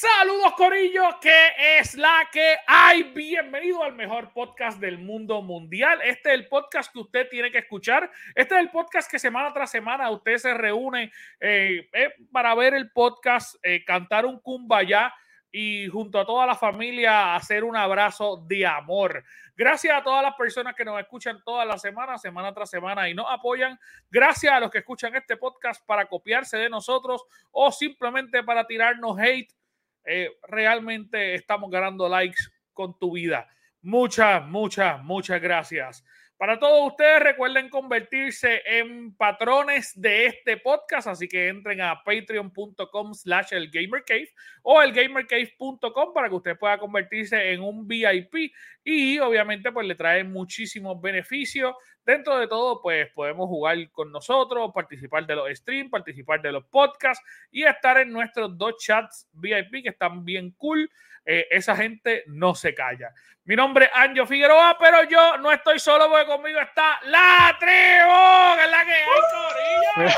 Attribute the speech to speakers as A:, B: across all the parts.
A: Saludos Corillo, que es la que hay. Bienvenido al mejor podcast del mundo mundial. Este es el podcast que usted tiene que escuchar. Este es el podcast que semana tras semana usted se reúne eh, eh, para ver el podcast, eh, cantar un kumbaya y junto a toda la familia hacer un abrazo de amor. Gracias a todas las personas que nos escuchan toda la semana, semana tras semana y nos apoyan. Gracias a los que escuchan este podcast para copiarse de nosotros o simplemente para tirarnos hate eh, realmente estamos ganando likes con tu vida. Muchas, muchas, muchas gracias. Para todos ustedes, recuerden convertirse en patrones de este podcast, así que entren a patreon.com slash el o elgamercave.com para que usted pueda convertirse en un VIP y obviamente pues le trae muchísimos beneficios. Dentro de todo, pues podemos jugar con nosotros, participar de los streams, participar de los podcasts y estar en nuestros dos chats VIP que están bien cool. Eh, esa gente no se calla. Mi nombre es Anjo Figueroa, pero yo no estoy solo porque conmigo está la tribu, que es la que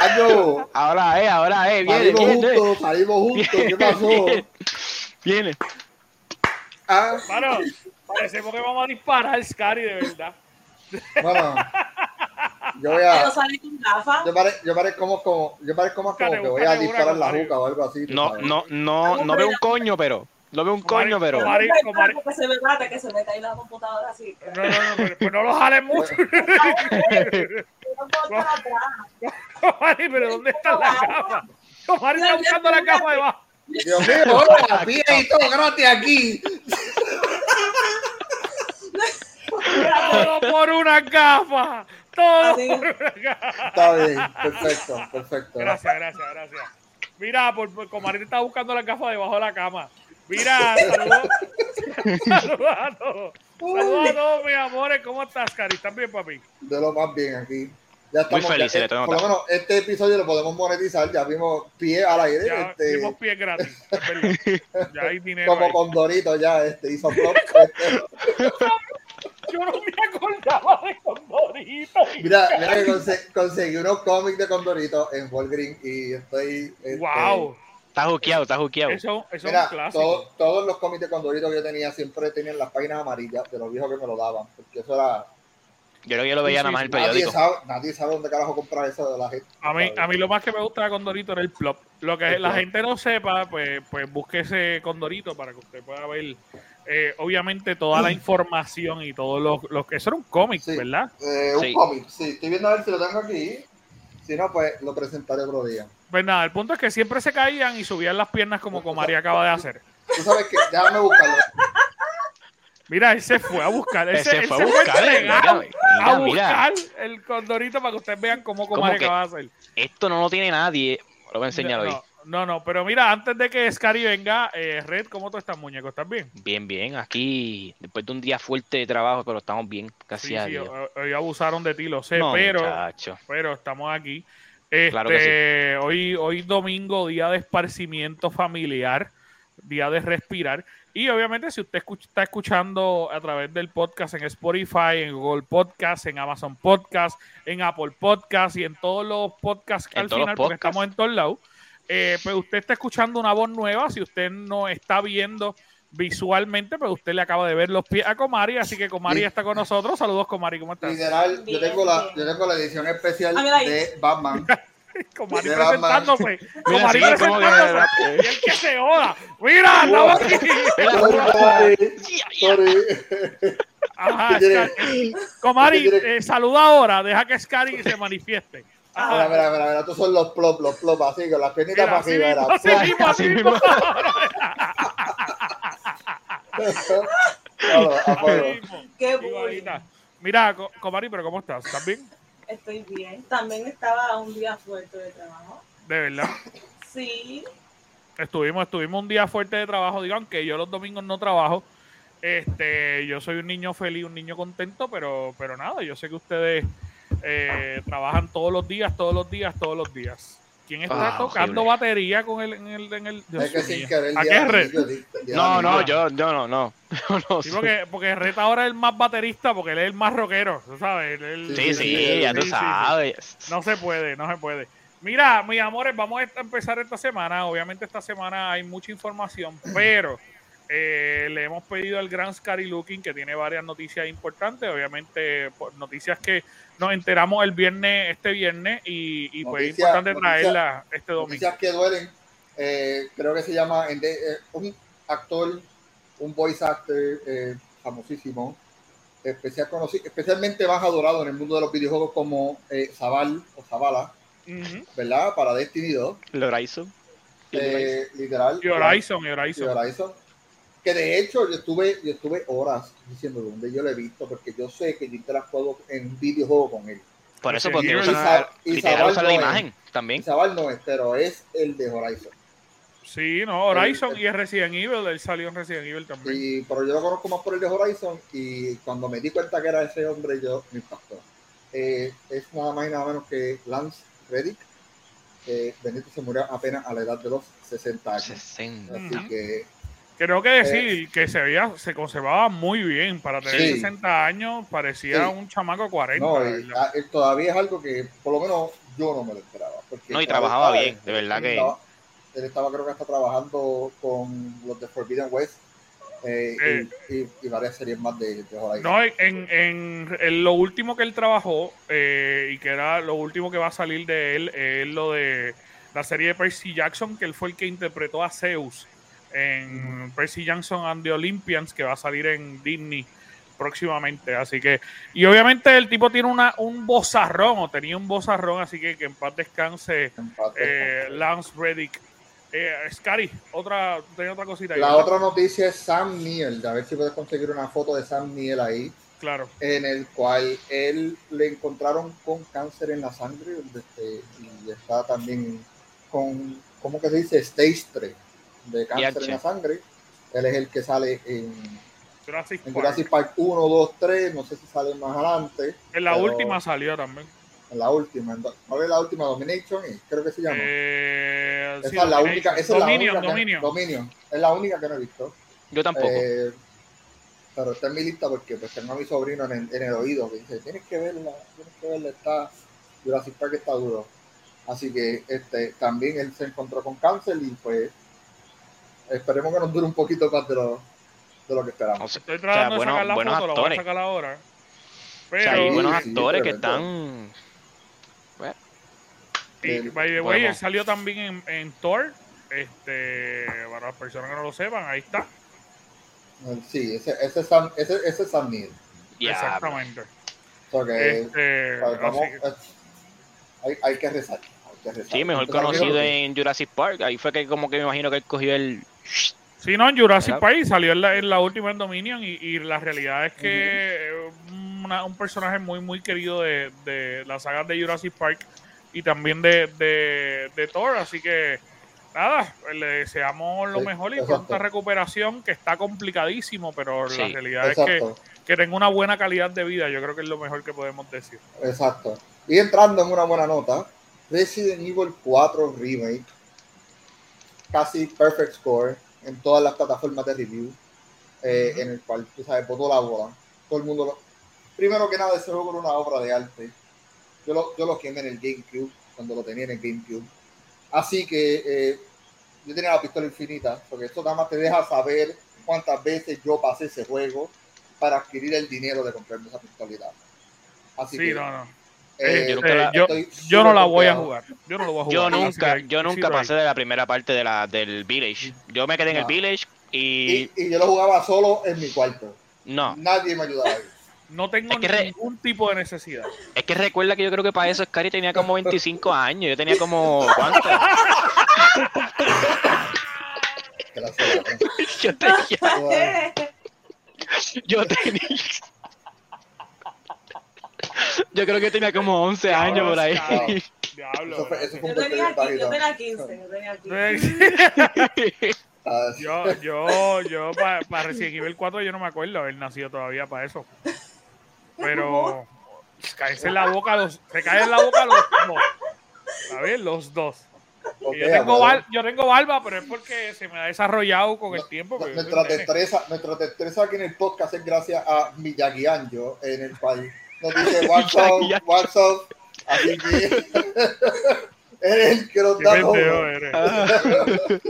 A: hay,
B: Anjo, ahora eh, ahora eh, viene,
C: salimos
B: viene.
C: juntos, salimos juntos, ¿qué pasó?
B: Viene. Viene.
C: Ah,
A: parecemos que vamos a disparar, Scary, de verdad.
C: bueno, yo voy
D: Pero
C: a,
D: sale con gafas.
C: yo parezco yo parezco como, como, yo parezco más como
A: Búscate,
C: que voy a disparar la juca o algo así.
B: No, no, no, no veo un coño, pero. No veo un coño, pero.
D: Que se me trate, que se me cae la computadora así.
A: No, no, no, pero, pues no lo jales mucho.
D: No puedo estar atrás.
A: Comari, pero ¿dónde está la cama? Comari está buscando la cama debajo.
C: Dios mío, hola, viejito, gratis aquí.
A: Todo por una gafa. Todo
D: Así.
A: por una gafa.
C: Está bien, perfecto, perfecto.
A: Gracias, gracias, gracias. Mira, por, por Comari está buscando la gafa debajo de la cama. Mira, saludos. Saludos a todos. Saludos a todos, mis amores. ¿Cómo estás, Cari? ¿Estás bien, papi?
C: De lo más bien aquí. Ya estamos,
B: feliz,
C: ya-
B: le tengo
C: por lo menos este episodio lo podemos monetizar, ya vimos pie al aire,
A: Ya
C: este,
A: dimos pie gratis. es verdad. Ya hay dinero.
C: como
A: ahí.
C: Condorito ya, este, hizo flop. este.
A: Yo no me acordaba de Condorito.
C: Mira, mira que conse- conseguí unos cómics de Condorito en Walgreens y estoy. este,
A: Wow.
B: Está juqueado, está juqueado.
A: Eso, eso es
C: Mira,
A: un clásico.
C: todo- todos los cómics de Condorito que yo tenía siempre tenían las páginas amarillas de los viejos que me lo daban, porque eso era.
B: Yo creo que yo lo veía nada más en el
C: Nadie
B: periódico.
C: sabe, nadie sabe dónde carajo comprar eso de la gente.
A: A mí, a mí lo más que me gusta de Condorito era el plop. Lo que
C: El
A: la
C: plop.
A: gente no sepa, pues, pues busque ese Condorito para que usted pueda ver, eh, obviamente, toda la información y todo lo, lo que... Eso era un cómic,
C: Sí.
A: ¿verdad?
C: Eh, un
B: Sí.
C: cómic, sí, estoy viendo a ver si lo tengo aquí. Si no, pues lo presentaré otro día.
A: Pues nada, el punto es que siempre se caían y subían las piernas como Comari acaba de hacer.
C: Tú sabes que, déjame buscarlo.
A: Mira, él se fue a buscar. Él
B: Ese
A: se, él
B: fue a buscar, mira, mira,
A: el Condorito para que ustedes vean cómo
B: ¿Cómo
A: Comari acaba de hacer.
B: Esto no lo tiene nadie. Lo voy a enseñar
A: no,
B: hoy.
A: no, no, no, pero mira, antes de que Scary venga, eh, Red, ¿cómo tú estás, muñeco? ¿Estás bien?
B: Bien, bien. Aquí, después de un día fuerte de trabajo, pero estamos bien.
A: Sí,
B: a
A: sí,
B: Dios.
A: hoy, abusaron de ti, lo sé,
B: No,
A: pero,
B: muchacho.
A: pero estamos aquí. Este,
B: Claro que
A: hoy, hoy domingo, día de esparcimiento familiar, día de respirar. Y obviamente, si usted escuch- está escuchando a través del podcast en Spotify, en Google Podcast, en Amazon Podcast, en Apple Podcast y en todos los podcasts
B: En
A: al final, porque estamos en todos lados, eh, pues usted está escuchando una voz nueva. Si usted no está viendo visualmente, pues usted le acaba de ver los pies a Comari, así que Comari
C: Sí.
A: está con nosotros. Saludos, Comari, ¿cómo estás?
C: Literal, yo tengo la, yo tengo la edición especial
D: Ah, mira
C: de Batman.
A: Comari
C: De Batman.
A: presentándose.
B: Mira,
A: Comari
B: sí,
A: presentándose. Y el que se joda. Mira. Comari, eh, saluda ahora. Deja que Scary se manifieste.
C: Mira, mira, mira, mira, estos son los plop, los plop, así, con las piernitas para arriba.
A: así así
B: Así
A: mismo.
D: Qué.
A: Igualita. Mira, Co- Comari, pero ¿cómo estás? ¿Estás bien?
D: Estoy bien. También estaba un día fuerte de trabajo.
A: De verdad.
D: Sí.
A: Estuvimos, estuvimos un día fuerte de trabajo, digan que yo los domingos no trabajo. Este, yo soy un niño feliz, un niño contento, pero, pero nada, yo sé que ustedes eh, trabajan todos los días, todos los días, todos los días. ¿Quién está
B: Ah,
A: tocando
B: horrible.
A: batería con el, en el, en el Dios
C: Es que sin
A: mío.
C: querer.
A: ¿A qué red?
B: No, no, yo, yo no, no. Yo no
A: Sí, porque, porque Reta ahora es el más baterista, porque él es el más rockero, ¿tú sabes? Él- él-
B: Sí,
C: sí,
B: sí, ya tú
A: sí, sí.
B: sabes.
A: No se puede, no se puede. Mira, mis amores, vamos a empezar esta semana. Obviamente esta semana hay mucha información, pero eh, le hemos pedido al gran Scary Looking que tiene varias noticias importantes. Obviamente pues, noticias que nos enteramos el viernes, este viernes, y, y pues es
C: Noticias-
A: importante
C: noticias-
A: traerla este domingo.
C: Noticias que duelen. eh, creo que se llama eh, un actor, un voice actor eh, famosísimo, especial conocido, especialmente más adorado en el mundo de los videojuegos como eh, Zabal o Zabala,
A: Ujú.
C: ¿verdad? Para Destiny 2.
B: El Horizon.
C: Eh, literal.
A: Y Horizon, y
C: y
A: Horizon.
C: Que de hecho yo estuve, yo estuve horas diciendo dónde yo lo he visto, porque yo sé que yo interactuado en un videojuego con él.
B: Por eso, porque usan
C: Sa-
B: la, literal usan
C: no es.
B: imagen
C: Y
B: también.
C: Zabal no es, pero es el de Horizon.
A: Sí, no, Horizon
C: El-
A: y es Resident Evil, él salió en Resident Evil también.
C: Y, pero yo lo conozco más por el de Horizon y cuando me di cuenta que era ese hombre, yo me impactó. Eh, es nada más y nada menos que Lance Reddick. Eh, Benito se murió apenas a la edad de los 60 años.
B: 60.
C: Así que
A: Creo que decir que se veía, se conservaba muy bien. Para tener
C: Sí.
A: 60 años, parecía
C: Sí.
A: un chamaco 40.
C: no, y, ah, eh, todavía es algo que por lo menos yo no me lo esperaba. porque
B: No, y trabajaba
C: estaba-
B: bien, de verdad
C: él
B: que-
C: Estaba, él estaba creo que hasta trabajando con los de Forbidden West eh,
A: Eh.
C: y, y- y varias series más de, de Horizon.
A: No, en, en, en lo último que él trabajó, eh, y que era lo último que va a salir de él, es lo de la serie de Percy Jackson, que él fue el que interpretó a Zeus en Percy Jackson and the Olympians, que va a salir en Disney próximamente. Así que, y obviamente el tipo tiene una, un bozarrón, o tenía un bozarrón, así que que en paz descanse eh, Lance Reddick. Eh, Scary, otra, tenía otra cosita ahí.
C: La
A: ¿verdad?
C: otra noticia es Sam Neill. A ver si puedes conseguir una foto de Sam Neill ahí,
A: Claro.
C: en el cual él le encontraron con cáncer en la sangre este, y está también con, ¿cómo que se dice? Stage 3 de cáncer en la sangre. Él es el que sale en,
A: Jurassic
C: en
A: Park.
C: Jurassic Park 1, 2, 3. No sé si sale más adelante.
A: En la última salió también.
C: En la última. ¿Cuál es la última? Domination, creo que se llama.
A: Eh,
C: esa
A: sí,
C: es la única. Esa es la
A: Dominion,
C: única que-
A: Dominion.
C: Dominion. Es la única que no he visto.
B: Yo tampoco.
C: Eh, pero está en mi lista porque pues tengo a mi sobrino en el, en el oído que dice, tienes que verla, tienes que verla, está, Jurassic Park está duro. Así que este también él se encontró con cáncer y pues esperemos que nos dure un poquito más de lo, de lo que
B: O
C: esperamos.
B: sea,
A: Estoy tratando
B: bueno-
A: de sacar la
B: buenos
A: foto, la voy a
B: actores.
A: sacar ahora.
B: o
A: Pero,
B: sea, hay buenos
C: sí,
B: actores que
C: tremendo.
B: están.
A: y,
C: el-
A: by the way,
B: bueno.
A: él salió también en, en Thor. Este, para las personas que no lo sepan, ahí está.
C: Sí, ese, ese, es Sam, ese, ese es Sam Neill.
A: Exactamente.
C: Que,
A: Este,
C: vamos,
A: así que-
C: eh, hay, hay que rezar. Hay que rezar.
B: Sí, mejor conocido en Jurassic Park. Ahí fue que como que me imagino que él cogió el...
A: Sí, no, en Jurassic. Park salió en la, en la última en Dominion y, y la realidad es que una- un personaje muy, muy querido de, de las sagas de Jurassic Park y también de, de, de Thor, así que nada, le deseamos lo
C: Sí,
A: mejor y
C: exacto.
A: pronta recuperación, que está complicadísimo, pero la realidad es que, que tenga una buena calidad de vida, yo creo que es lo mejor que podemos decir.
C: exacto. Y entrando en una buena nota, Resident Evil 4 Remake, casi perfect score en todas las plataformas de review, eh,
A: Ujú.
C: en el cual, tú sabes, botó la bola. Todo el mundo lo... Primero que nada, ese juego era una obra de arte. Yo lo, yo lo quemé en el GameCube, cuando lo tenía en el GameCube. Así que eh, yo tenía la pistola infinita, porque esto nada más te deja saber cuántas veces yo pasé ese juego para adquirir el dinero de comprarme esa pistolita. Así
A: Sí,
C: que
A: no, no.
C: Eh,
B: yo nunca la-
A: yo,
C: estoy
A: yo no la voy a jugar. Yo no lo voy a jugar.
B: Yo nunca,
A: que
B: yo nunca pasé de la primera parte de la, del Village. Yo me quedé en el
C: No.
B: Village y...
C: Y, y yo lo jugaba solo en mi cuarto.
B: No,
C: Nadie me ayudaba ahí.
A: No tengo
B: Es que re-
A: ningún tipo de necesidad.
B: es que recuerda que yo creo que para eso Scary tenía como 25 años. Yo tenía como... ¿Cuánto? Yo tenía... Yo tenía... Yo creo que tenía como 11 años por ahí.
A: Diablo.
C: Eso fue, eso fue
D: Yo tenía, yo tenía 15, yo tenía 15.
C: Ah,
A: yo, yo, yo, para Resident Evil 4 yo no me acuerdo haber nacido todavía para eso. Pero caerse en la boca los, se caen en la boca los dos. A ver, los dos. Yo, tengo bar- yo tengo barba, pero es porque se me ha desarrollado con el tiempo.
C: Nuestra destreza, nuestra destreza aquí en el podcast es gracias a Miyagi Anjo en el país. Nos dice WhatsApp. WhatsApp. Así que eres el que nos da todo.
A: eres.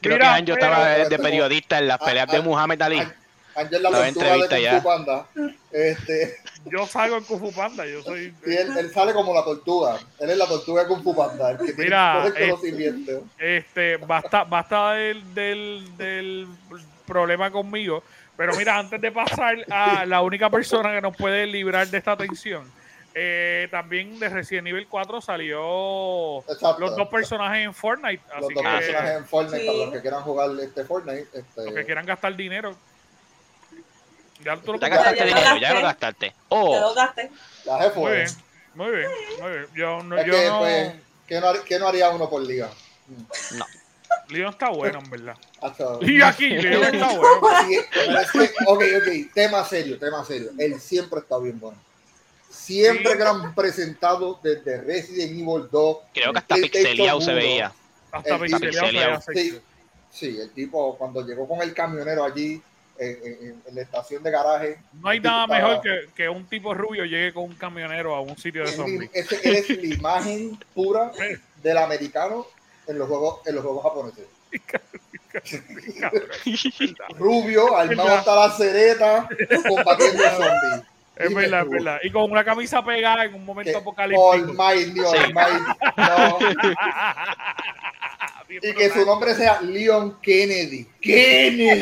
B: Creo
A: Mira,
B: que Anjo estaba de, de periodista en las
C: Ah,
B: peleas
C: ah,
B: de Muhammad Ali.
C: Ángel la tortuga
B: entrevista
C: de
B: ya.
C: Kung Fu Panda. Este,
A: Yo salgo en Kung Fu Panda, yo soy.
C: sí, él, él sale como la tortuga. Él es la tortuga de Kung Fu Panda. El que tiene
A: Mira,
C: todo el conocimiento.
A: Este, basta, basta del, del, del problema conmigo. Pero mira, antes de pasar a la única persona que nos puede librar de esta tensión, eh, también de Resident Evil 4 salió
C: Exacto.
A: los dos personajes en Fortnite.
C: Los dos
A: que
C: personajes en Fortnite,
D: Sí.
C: para los que quieran jugar este Fortnite. Este,
A: los que quieran gastar dinero. Ya tú lo
B: Ya
A: puedes-
B: gastaste
D: ya
B: dinero, ya lo gastaste.
D: Te
B: Oh,
D: lo gasté.
C: la
A: Muy bien, muy bien, muy bien. Yo no,
C: Es
A: yo
C: que,
A: no-
C: pues, ¿qué no, har- qué no haría uno por liga?
B: no.
A: Leon está bueno, en verdad. Y aquí, Leon está bueno.
C: Ok, ok, tema serio, tema serio. Él siempre está bien bueno. Siempre
A: Sí.
C: que lo han presentado desde Resident Evil 2.
B: Creo que hasta
C: PlayStation
B: pixeleado se
C: 1.
B: veía.
A: Hasta
C: El-
A: pixeleado.
C: Sí, sí, el tipo cuando llegó con el camionero allí en, en- en la estación de garaje,
A: No hay nada
C: estaba-
A: mejor que, que un tipo rubio llegue con un camionero a un sitio de zombies.
C: ese- él es la imagen pura del americano en los juegos, en los juegos japoneses. Rubio, armado hasta la cereta, combatiendo zombies.
A: Es verdad, es verdad. Y con una camisa pegada en un momento apocalíptico.
C: Might, Leon
B: Sí.
C: Might, no. Y que su nombre sea Leon Kennedy. Kennedy.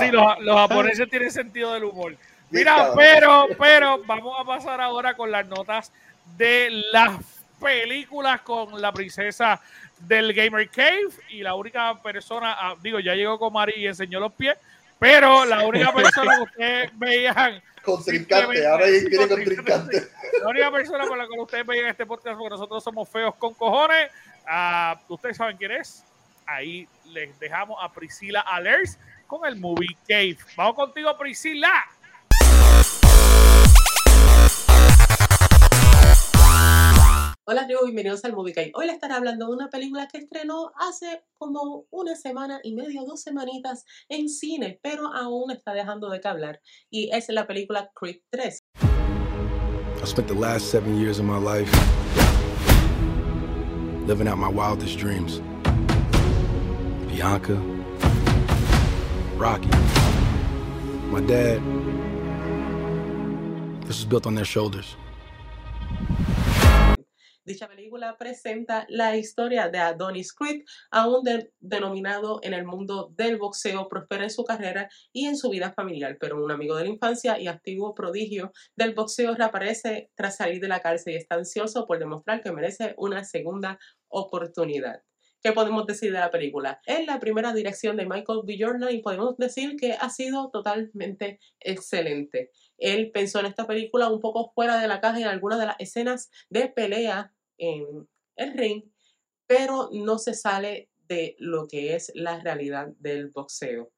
A: Sí, los, los japoneses tienen sentido del humor. Mira, pero, pero vamos a pasar ahora con las notas de las películas con la princesa del Gamer Cave y la única persona, ah, digo, ya llegó con Mari y enseñó los pies, pero la única persona que ustedes veían
C: Contrincante, ahora tiene
A: contrincante. La única persona por la que ustedes vean este podcast, porque nosotros somos feos con cojones, ah, ustedes saben quién es. Ahí les dejamos a Priscila Alers con el Movie Cave. Vamos contigo, Priscila.
E: Hola, amigos, bienvenidos al Movie Cave. Hoy les estaré hablando de una película que estrenó hace como una semana y media, dos semanitas en cine, pero aún está dejando de que hablar. Y es la película Creed 3.
F: I spent the last seven years of my life living out my wildest dreams. Bianca, Rocky, my dad. This was built on their shoulders.
E: Dicha película presenta la historia de Adonis Creed, aún de- denominado en el mundo del boxeo, prospera en su carrera y en su vida familiar, pero un amigo de la infancia y activo prodigio del boxeo reaparece tras salir de la cárcel y está ansioso por demostrar que merece una segunda oportunidad. ¿Qué podemos decir de la película? Es la primera dirección de Michael B. Jordan y podemos decir que ha sido totalmente excelente. Él pensó en esta película un poco fuera de la caja en algunas de las escenas de pelea en el ring, pero no se sale de lo que es la realidad del boxeo.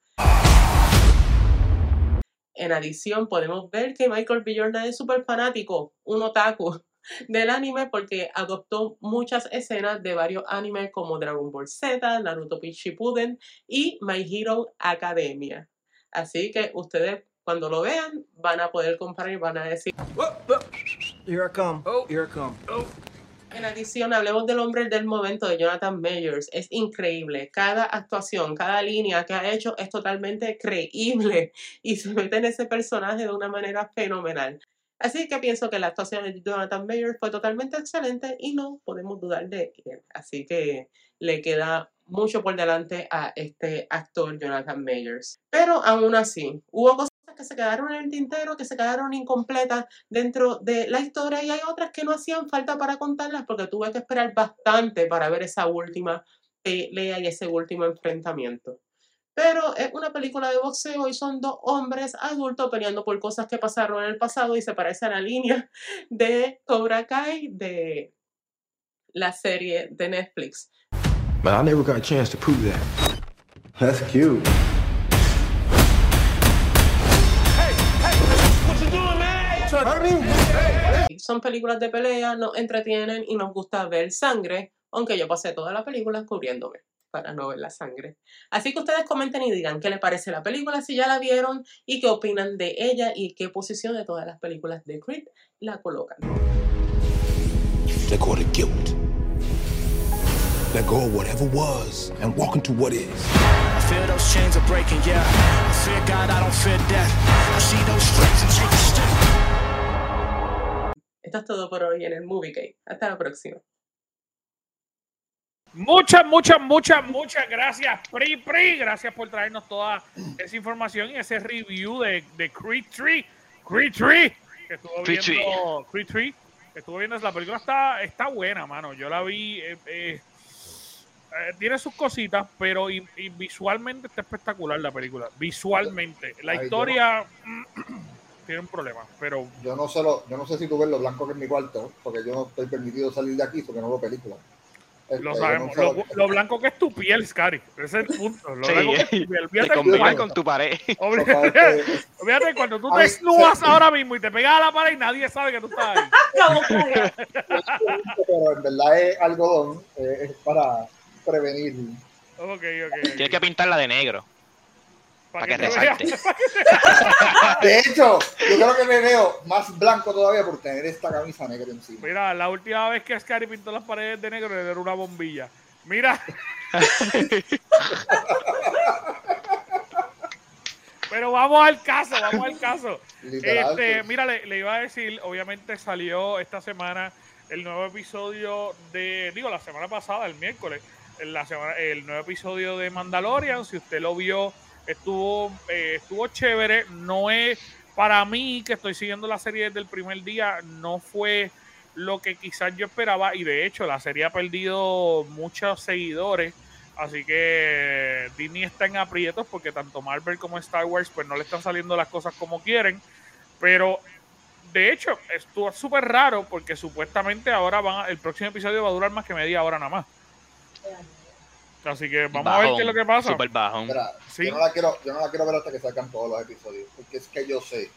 E: En adición, podemos ver que Michael B. Jordan es súper fanático, un otaku del anime porque adoptó muchas escenas de varios animes como Dragon Ball Z, Naruto Shippuden y My Hero Academia. Así que ustedes cuando lo vean van a poder comparar y van a decir,
G: Here I come. Here I come.
E: En adición, hablemos del hombre del momento de Jonathan Mayers. Es increíble. Cada actuación, cada línea que ha hecho es totalmente creíble y se mete en ese personaje de una manera fenomenal. Así que pienso que la actuación de Jonathan Mayers fue totalmente excelente y no podemos dudar de él. Así que le queda mucho por delante a este actor Jonathan Mayers. Pero aún así, hubo cosas que se quedaron en el tintero, que se quedaron incompletas dentro de la historia y hay otras que no hacían falta para contarlas porque tuve que esperar bastante para ver esa última pelea y ese último enfrentamiento. Pero es una película de boxeo y son dos hombres adultos peleando por cosas que pasaron en el pasado y se parece a la línea de Cobra Kai de la serie de Netflix.
F: But I never got a chance to prove that.
H: That's cute.
E: Son películas de pelea, nos entretienen y nos gusta ver sangre, aunque yo pasé toda la película cubriéndome para no ver la sangre. Así que ustedes comenten y digan qué les parece la película, si ya la vieron y qué opinan de ella y qué posición de todas las películas de Creed la colocan.
F: Let go of the guilt. Let go of whatever was and walk into what is.
G: I feel those chains are breaking, yeah. I fear God, I don't fear death. I see those stripes and take a step.
E: Esto es todo por hoy en el Movie Cake. Hasta la próxima.
A: Muchas, muchas, muchas, muchas gracias, Pri Pri. Gracias por traernos toda esa información y ese review de, de Creed 3. Creed 3. Que estuvo
B: Creed
A: viendo. Creed 3. Que estuvo viendo. La película está, está buena, mano. Yo la vi. eh, eh, eh, tiene sus cositas, pero y- y visualmente está espectacular la película. Visualmente. La
C: Ay,
A: historia tiene un problema, pero
C: Yo no sé lo, yo no sé si tú ves lo blanco que es mi cuarto, porque yo no estoy permitido salir de aquí porque no veo películas. Este,
A: lo
C: yo
A: sabemos. Lo, lo blanco que es tu piel, Scary. Ese es el punto. Lo
B: Sí,
A: blanco que es tu piel.
B: Te combinan con tu pared.
A: Olvídate,
C: Este,
A: cuando tú te desnudas
C: se-
A: ahora mismo y te pegas a la pared y nadie sabe que tú estás ahí.
C: pero en verdad es algodón, eh, es para prevenir.
A: Ok, ok. ok.
B: Tienes que pintarla de negro. Para que
A: te
B: resalte.
A: veas.
C: De hecho, yo creo que me veo más blanco todavía por tener esta camisa negra encima.
A: Mira, la última vez que Scary pintó las paredes de negro le dieron una bombilla. Mira. Pero vamos al caso, vamos al caso.
C: Literal,
A: Este,
C: pues.
A: mira, le, le iba a decir, obviamente salió esta semana el nuevo episodio de, digo, la semana pasada, el miércoles, en la semana, el nuevo episodio de Mandalorian. Si usted lo vio, estuvo, eh, estuvo chévere. No es, para mí, que estoy siguiendo la serie desde el primer día, no fue lo que quizás yo esperaba. Y de hecho, la serie ha perdido muchos seguidores. Así que Disney está en aprietos porque tanto Marvel como Star Wars pues no le están saliendo las cosas como quieren. Pero de hecho, estuvo súper raro porque supuestamente ahora van a- el próximo episodio va a durar más que media hora nada más. Así que vamos a ver qué es lo que pasa.
B: Super bajón.
C: Mira,
A: Sí.
C: yo, no la quiero, yo no la quiero ver hasta que salgan todos los episodios, porque es que yo sé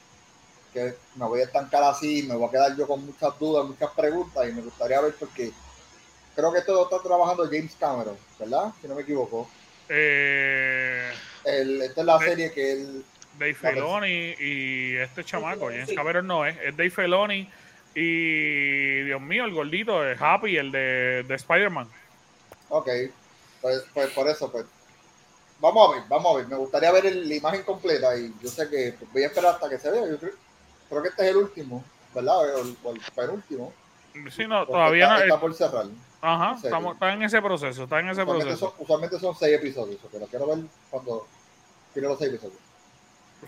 C: que me voy a estancar así, me voy a quedar yo con muchas dudas, muchas preguntas, y me gustaría ver porque creo que esto lo está trabajando James Cameron, ¿verdad? Si no me equivoco.
A: Eh,
C: El, esta es la serie que él...
A: Dave Filoni y este chamaco, James Cameron no es, es Dave Filoni y Dios mío, el gordito, es Happy, el de, de Spider-Man.
C: Ok, pues, pues por eso, pues. Vamos a ver, vamos a ver. Me gustaría ver el- la imagen completa y yo sé que pues, voy a esperar hasta que se vea. Yo creo, creo que este es el último, ¿verdad? O el, penúltimo.
A: Sí, no,
C: porque
A: todavía
C: está,
A: no.
C: está por cerrar.
A: Ajá, estamos, está en ese proceso, está en ese
C: Usualmente
A: proceso.
C: son, usualmente son seis episodios, pero quiero ver cuando tiene los seis episodios.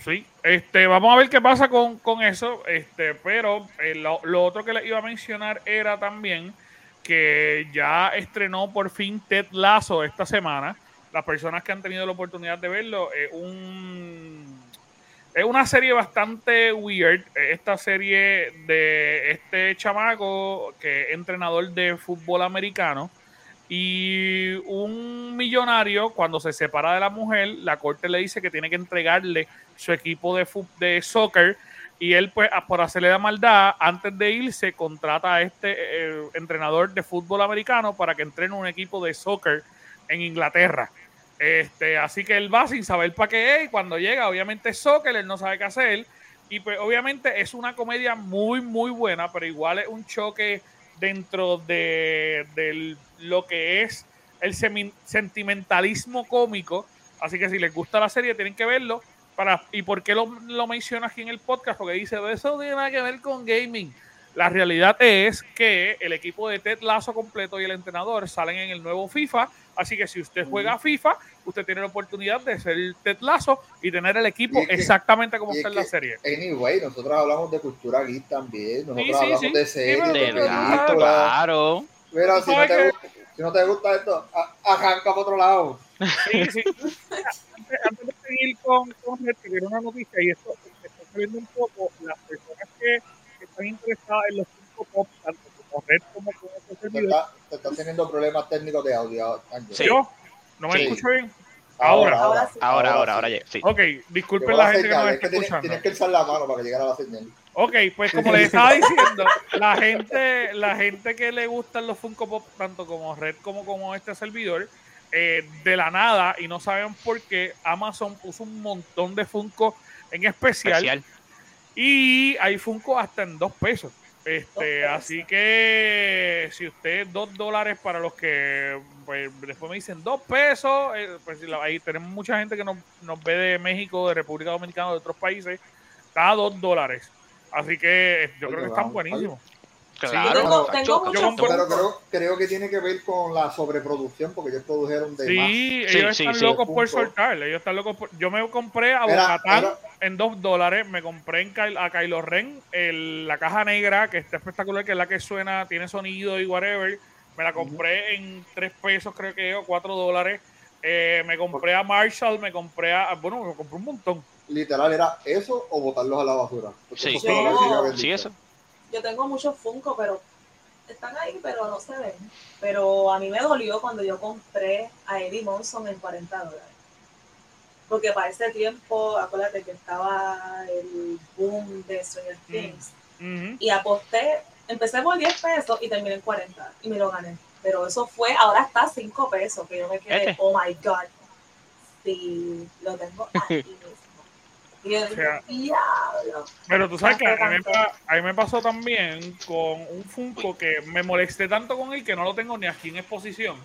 A: Sí, este, vamos a ver qué pasa con, con eso, este, pero eh, lo, lo otro que les iba a mencionar era también que ya estrenó por fin Ted Lasso esta semana. Las personas que han tenido la oportunidad de verlo, es un es una serie bastante weird. Esta serie de este chamaco que es entrenador de fútbol americano y un millonario cuando se separa de la mujer, la corte le dice que tiene que entregarle su equipo de, de soccer y él pues por hacerle la maldad antes de irse contrata a este eh, entrenador de fútbol americano para que entrene un equipo de soccer en Inglaterra. Este, así que él va sin saber para qué es y cuando llega obviamente es soccer, él no sabe qué hacer y pues obviamente es una comedia muy muy buena, pero igual es un choque dentro de, lo que es el sentimentalismo cómico. Así que si les gusta la serie, tienen que verlo. Para, ¿Y por qué lo, lo menciono aquí en el podcast? Porque dice, eso no tiene nada que ver con gaming. La realidad es que el equipo de Ted Lazo completo y el entrenador salen en el nuevo FIFA. Así que si usted juega FIFA, usted tiene la oportunidad de ser Ted Lazo y tener el equipo
C: Y es que-
A: exactamente como está en la serie.
C: Anyway, nosotros hablamos de cultura geek también. Nosotros
A: Sí, sí,
C: hablamos
A: sí.
C: de series, de películas.
B: claro.
C: Mira, si no, te,
A: que-
C: gusta- si no te gusta esto, arranca para otro lado.
A: Sí, sí. de, antes de seguir con, con tiene una noticia y esto se está saliendo un poco, las personas que están interesadas en los Funko Pop, tanto como Red como con este
C: Te
A: servidor,
C: está, te está teniendo problemas técnicos de audio, Ángel.
B: Sí.
A: yo no me
C: Sí.
A: escucho bien. Ahora.
D: Ahora sí.
B: Ahora, ahora,
C: sí.
B: ahora, ya, sí.
A: Ok, disculpen la
C: la
A: gente que nos
C: es
A: está
C: que tienes,
A: escuchando.
C: tienes que alzar la mano para que llegara la señal.
A: Ok, pues como les estaba diciendo, la gente, la gente que le gustan los Funko Pop, tanto como Red como como este servidor, eh, de la nada, y no saben por qué, Amazon puso un montón de Funko en especial,
B: Especial.
A: y hay Funko hasta en dos pesos. Este,
D: pesos.
A: así que si usted dos dólares para los que pues, después me dicen dos pesos, eh, pues ahí tenemos mucha gente que nos, nos ve de México, de República Dominicana, de otros países, cada dos dólares. Así que eh, yo
C: Oye,
A: creo que están buenísimos.
B: Claro,
D: Yo tengo-.
C: Pero creo, creo que tiene que ver con la sobreproducción, porque ellos produjeron de
A: Sí,
C: más.
A: ellos
B: Sí,
A: están
B: sí, sí.
A: locos por soltar. Ellos están locos por... Yo me compré a Bocatán en dos dólares. Me compré en a Kylo Ren el- la caja negra, que está espectacular, que es la que suena, tiene sonido y whatever. Me la compré en tres pesos, creo que, o cuatro dólares. Eh, me compré a Marshall, me compré a... Bueno, me compré un montón.
C: Literal, ¿era eso o botarlos a la basura? Porque
B: Sí.
C: eso
B: Sí, eso.
D: Yo tengo muchos Funko, pero están ahí, pero no se ven. Pero a mí me dolió cuando yo compré a Eddie Monson en 40 dólares. Porque para ese tiempo, acuérdate que estaba el boom de Stranger
A: Mm.
D: Things.
A: Ujú.
D: Y aposté, empecé por 10 pesos y terminé en 40 y me lo gané. Pero eso fue, ahora está a 5 pesos, que yo me quedé,
B: Este.
D: oh my god, sí, lo tengo aquí. Y yo dije,
A: sea,
D: diablo.
A: Pero tú sabes que a mí, a mí me pasó también con un Funko que me molesté tanto con él que no lo tengo ni aquí en exposición.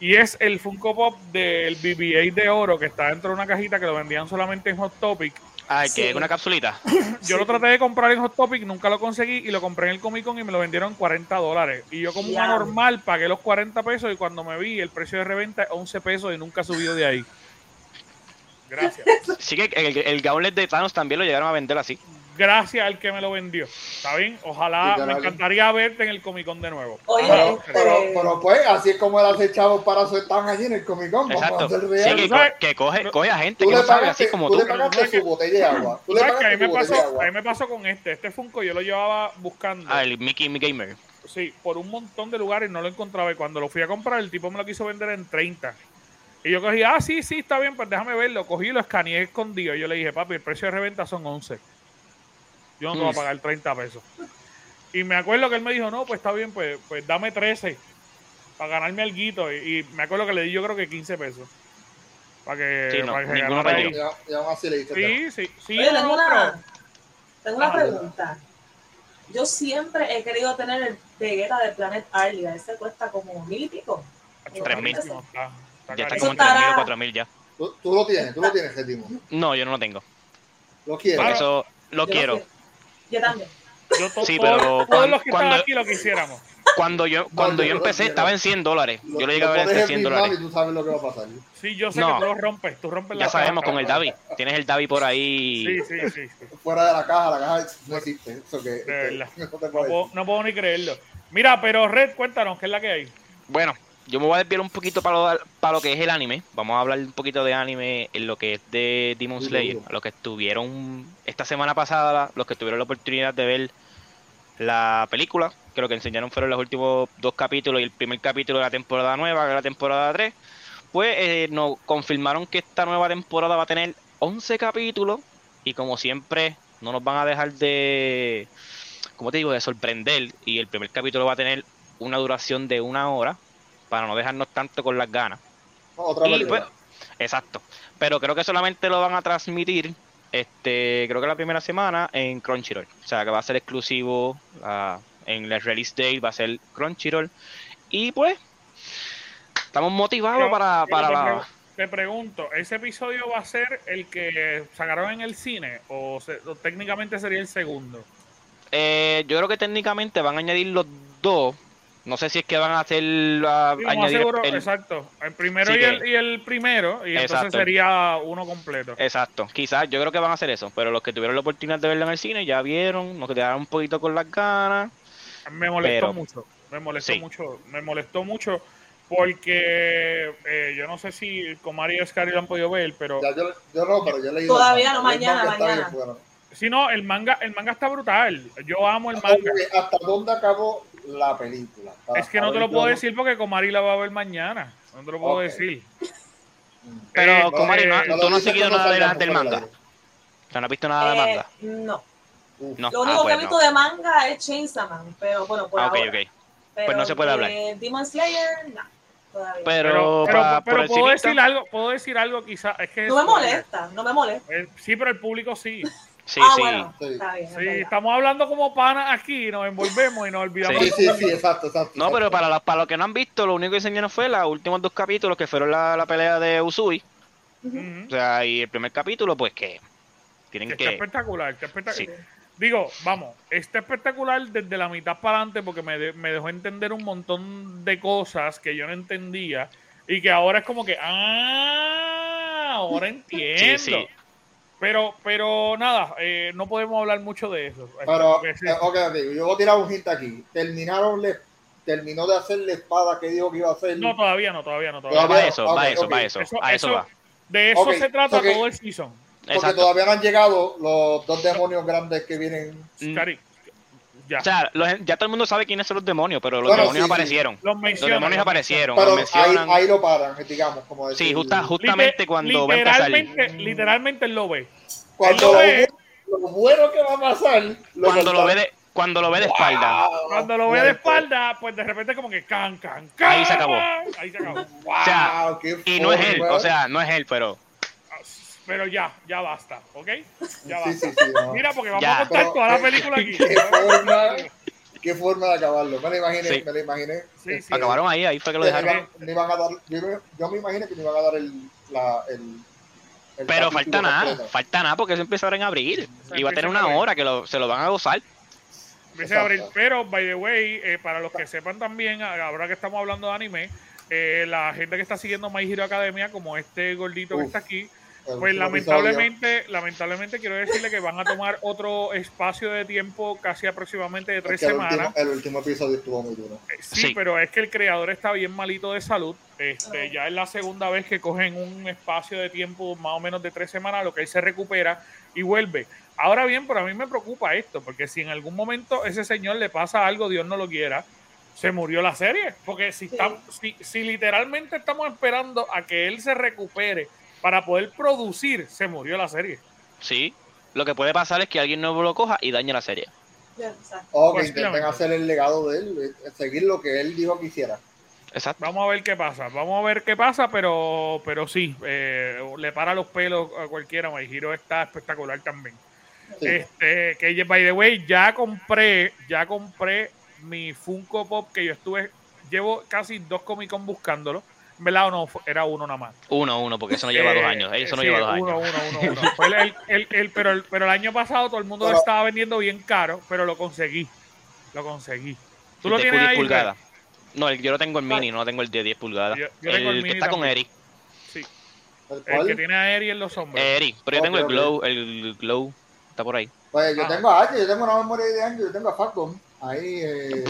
A: Y es el Funko Pop del BB-8 de oro que está dentro de una cajita que lo vendían solamente en Hot Topic.
B: Ay,
D: Sí.
B: que es una capsulita.
A: Yo lo traté de comprar en Hot Topic, nunca lo conseguí y lo compré en el Comic Con y me lo vendieron en 40 dólares. Y yo como una normal pagué los 40 pesos y cuando me vi el precio de reventa es 11 pesos y nunca ha subido de ahí. Gracias.
B: Sí que el, el gauntlet de Thanos también lo llegaron a vender así.
A: Gracias al que me lo vendió. ¿Está bien? Ojalá, me encantaría verte en el Comic Con de nuevo.
D: Oye,
A: Ajá.
D: este-
C: Pero, pero pues, así es como él hace chavos para su stand allí en el Comic Con.
B: Exacto. Sí, que, que coge, coge a gente
C: Tú
B: que
C: le
B: no sabe,
C: pagaste,
B: así como
C: tú
B: tú.
C: le pagaste
A: ¿sabes
C: su botella de agua. Tú le
A: ¿Sabes qué? a, mí
C: pagaste
A: me
C: botella de
A: pasó, a
C: agua.
A: mí me pasó con este. Este Funko yo lo llevaba buscando.
B: Ah, el Mickey Mi Gamer.
A: Sí, por un montón de lugares no lo encontraba. Y cuando lo fui a comprar, el tipo me lo quiso vender en 30. Y yo cogí, ah, sí, sí, está bien, pues déjame verlo. Cogí y lo escaneé escondido. Y yo le dije, papi, el precio de reventa son 11. Yo no te voy a
B: Mm.
A: pagar 30 pesos. Y me acuerdo que él me dijo, no, pues está bien, pues, pues dame 13 para ganarme algo. Y, y me acuerdo que le di yo creo que 15 pesos. Para que,
B: Sí, no,
A: para que
B: ninguno
A: ganara ahí.
C: Y, a- y aún así le dice.
A: Sí, sí, sí.
D: Oye,
A: no,
D: tengo una, tengo una
A: Ajá.
D: pregunta. Yo siempre he querido tener el Vegeta de Planet Arlia. Ese cuesta como mil y pico.
B: Tres mil.
A: Está
B: Ya está como en
D: Eso
B: 3.000 o
D: estará-
B: 4.000 ya.
C: Tú, tú lo tienes, tú lo tienes, Gétimo.
B: No, yo no lo tengo.
C: Lo quieres.
B: Eso lo
D: Yo
B: quiero.
D: quiero. Yo también.
A: Yo to-
B: Sí, pero
A: todos
B: cuan-
A: los que están
B: cuando-
A: aquí lo quisiéramos.
B: Cuando yo, cuando
C: yo
B: empecé
C: quiero.
B: estaba en 100 dólares.
C: Lo-
B: Yo lo llegué a ver en
C: pones en
B: 100
C: mi mano
B: dólares.
C: Y tú sabes lo que va a pasar.
A: Sí, yo sé
B: No.
A: que tú lo rompes, tú rompes la
B: Ya sabemos
A: caja.
B: con el Davi. Tienes el Davi por ahí.
A: Sí, sí, sí. sí.
C: Fuera de la caja, la caja no existe. Eso que, que-
A: verdad.
C: no puedo,
A: no puedo ni creerlo. Mira, pero Red, cuéntanos, ¿qué es la que hay?
B: Bueno, yo me voy a desviar un poquito para lo, para lo que es el anime. Vamos a hablar un poquito de anime en lo que es de Demon Slayer. A los que estuvieron esta semana pasada, los que tuvieron la oportunidad de ver la película, que lo que enseñaron fueron los últimos dos capítulos y el primer capítulo de la temporada nueva, que es la temporada 3. Pues eh, nos confirmaron que esta nueva temporada va a tener 11 capítulos y como siempre no nos van a dejar de, como te digo, de sorprender y el primer capítulo va a tener una duración de una hora para no dejarnos tanto con las ganas.
C: Otra
B: Y pues, exacto. Pero creo que solamente lo van a transmitir, este, creo que la primera semana en Crunchyroll. O sea, que va a ser exclusivo ah, en el release date, va a ser Crunchyroll. Y pues, estamos motivados
A: Pero-
B: para, para
A: te,
B: la...
A: te pregunto, ¿ese episodio va a ser el que sacaron en el cine o, se- o técnicamente sería el segundo?
B: Eh, yo creo que técnicamente van a añadir los dos. No sé si es que van a hacer ah,
A: Sí,
B: añadir
A: seguro,
B: el-
A: exacto. El primero
B: Sí,
A: y,
B: que-
A: el, y el primero, y entonces sería uno completo.
B: Exacto, quizás yo creo que van a hacer eso, pero los que tuvieron la oportunidad de verlo en el cine ya vieron, nos quedaron un poquito con las ganas.
A: Me molestó
B: pero-
A: mucho, me molestó
B: Sí.
A: mucho, me molestó mucho Porque eh, yo no sé si Comari y Scary lo han podido ver, pero
C: Ya, yo, yo no, pero yo leí.
D: Todavía no, mañana, mañana.
A: si no, el manga, el manga está brutal. Yo amo el manga.
C: ¿Hasta dónde acabó la película? Para
A: Es que no te lo puedo decir porque Comari la va a ver mañana. No te lo puedo
C: Ok.
A: decir.
B: Pero,
A: Eh,
B: Comari, ¿no-
A: eh,
C: No lo
B: ¿tú no has seguido nada de- del manga? O sea, ¿no has visto nada de
D: Eh,
B: manga?
D: no.
C: Uf.
B: No.
D: Lo
B: Ah,
D: único
B: pues
D: que he visto
B: no.
D: de manga es Chainsaw Man, pero bueno, por
B: Ah, ok,
D: ahora.
B: ok.
D: Pero
B: no se puede hablar.
D: de Demon Slayer, no. Todavía.
B: Pero,
A: Pero, pero,
B: pa-
A: pero
B: por
A: puedo decir algo, puedo decir algo quizás. Es que
D: no me
A: es-
D: molesta, no me molesta.
A: eh, sí, pero el público sí.
B: Sí,
D: ah,
B: sí.
D: bueno,
C: Sí.
D: está bien. es
A: Sí,
D: verdad.
A: estamos hablando como panas aquí, nos envolvemos y nos olvidamos.
C: Sí, sí, sí, exacto, exacto.
B: No, pero para los, para los que no han visto, lo único que enseñaron fue los últimos dos capítulos, que fueron la, la pelea de Usui. O sea, y el primer capítulo, pues que tienen
A: Que está
B: que...
A: espectacular, está espectacular. Digo, vamos, está espectacular desde la mitad para adelante porque me, de- me dejó entender un montón de cosas que yo no entendía y que ahora es como que, ah, ahora entiendo.
B: Sí, sí.
A: Pero, pero nada, eh, no podemos hablar mucho de eso.
C: Pero,
A: sí.
C: eh, yo voy a tirar un hint aquí. Terminaron, le, terminó de hacer la espada que dijo que iba a hacer.
A: No, todavía no, todavía no.
C: Todavía.
B: Va eso,
C: Ok,
B: va eso,
C: ok.
B: va eso.
A: Eso-
B: a eso,
A: eso-
B: va.
A: De eso se trata todo el season.
C: porque
B: Exacto.
C: todavía no han llegado los dos demonios grandes que vienen.
B: Mm.
A: Cari, ya.
B: O sea, los- ya todo el mundo sabe quiénes son los demonios, pero los
C: Bueno,
B: demonios
C: sí, sí.
B: aparecieron.
A: los
B: Los
A: mencionan.
B: demonios aparecieron,
C: Pero
B: los
C: ahí,
B: mencionan.
C: ahí lo paran, digamos, como decir.
B: Sí, justa-
A: Liter-
B: justamente cuando va a empezar.
A: literalmente, literalmente él lo ve.
C: Cuando
A: lo ve.
C: lo bueno que va a pasar. Lo
B: Cuando lo ve de, cuando lo ve de espalda.
C: Wow,
A: Cuando lo ve de espalda, pues de repente como que can, can, can.
B: Ahí se acabó.
A: Ahí se acabó.
C: Wow,
B: sea,
C: qué
B: Y no es él, o sea, no es él, pero
A: Pero ya, ya basta, ¿ok? Ya
C: Sí,
A: basta.
C: sí, sí. no.
A: Mira, porque vamos
B: Ya.
A: a contar
C: Pero,
A: toda la película aquí.
C: Qué forma, qué forma de acabarlo. Me lo imaginé,
B: Sí.
C: me lo imaginé.
A: Sí, sí.
B: acabaron ahí, ahí fue que lo dejaron.
C: iban- no iban a dar, yo, me- yo me imaginé que no iban a dar el, la, el, el
B: Pero falta nada,
C: completo.
B: falta nada porque eso empieza ahora en abril.
A: Se
B: Y va a tener
A: en
B: una
A: abril.
B: hora que lo- se lo van a gozar.
A: Empieza a abrir. Pero, by the way, eh, para los que sepan también, ahora que estamos hablando de anime, eh, la gente que está siguiendo My Hero Academia, como este gordito que está aquí, pues
C: último
A: lamentablemente, lamentablemente quiero decirle que van a tomar otro espacio de tiempo casi aproximadamente de tres
C: Es que el
A: semanas.
C: último, el último episodio estuvo muy duro.
A: Eh, Sí,
B: Sí.
A: pero es que el creador está bien malito de salud. Este, ya es la segunda vez que cogen un espacio de tiempo más o menos de tres semanas, lo que él se recupera y vuelve. Ahora bien, pero a mí me preocupa esto, porque si en algún momento ese señor le pasa algo, Dios no lo quiera, se murió la serie. Porque si,
D: Sí.
A: está- si, si literalmente estamos esperando a que él se recupere para poder producir, se murió la serie.
B: Sí. Lo que puede pasar es que alguien nuevo lo coja y dañe la serie.
C: O que
A: Posiblemente.
C: intenten hacer el legado de él, eh, seguir lo que él dijo que hiciera.
B: Exacto.
A: Vamos a ver qué pasa, vamos a ver qué pasa, pero, pero sí, eh, le para los pelos a cualquiera. My Hero está espectacular también.
C: Sí.
A: Este, que by the way, ya compré, ya compré mi Funko Pop que yo estuve, llevo casi dos Comic Con buscándolo. En verdad, no, fue- era uno nada más.
B: Uno, uno, porque eso no lleva
A: Eh,
B: dos años. Eso no
A: sí,
B: lleva dos
A: uno,
B: años.
A: Uno, uno, uno. Fue el- el- el- el- pero, el, pero el año pasado todo el mundo lo
C: Pero-
A: estaba vendiendo bien caro, pero lo conseguí. Lo conseguí. ¿Tú lo
B: El
A: tienes
B: 10
A: ahí?
B: pulgadas. No, el- yo lo tengo el mini, no lo tengo el de 10 pulgadas.
A: Yo- yo tengo el
B: el que está con
A: también.
B: Eri.
A: Sí.
C: ¿El
A: El que tiene a Eri en los hombros.
B: Eri, pero yo tengo el
C: ok.
B: glow, el glow está por ahí.
C: Pues yo
A: Ah.
C: tengo a H, yo tengo una memoria de años, yo tengo a Falcon. Ahí, eh,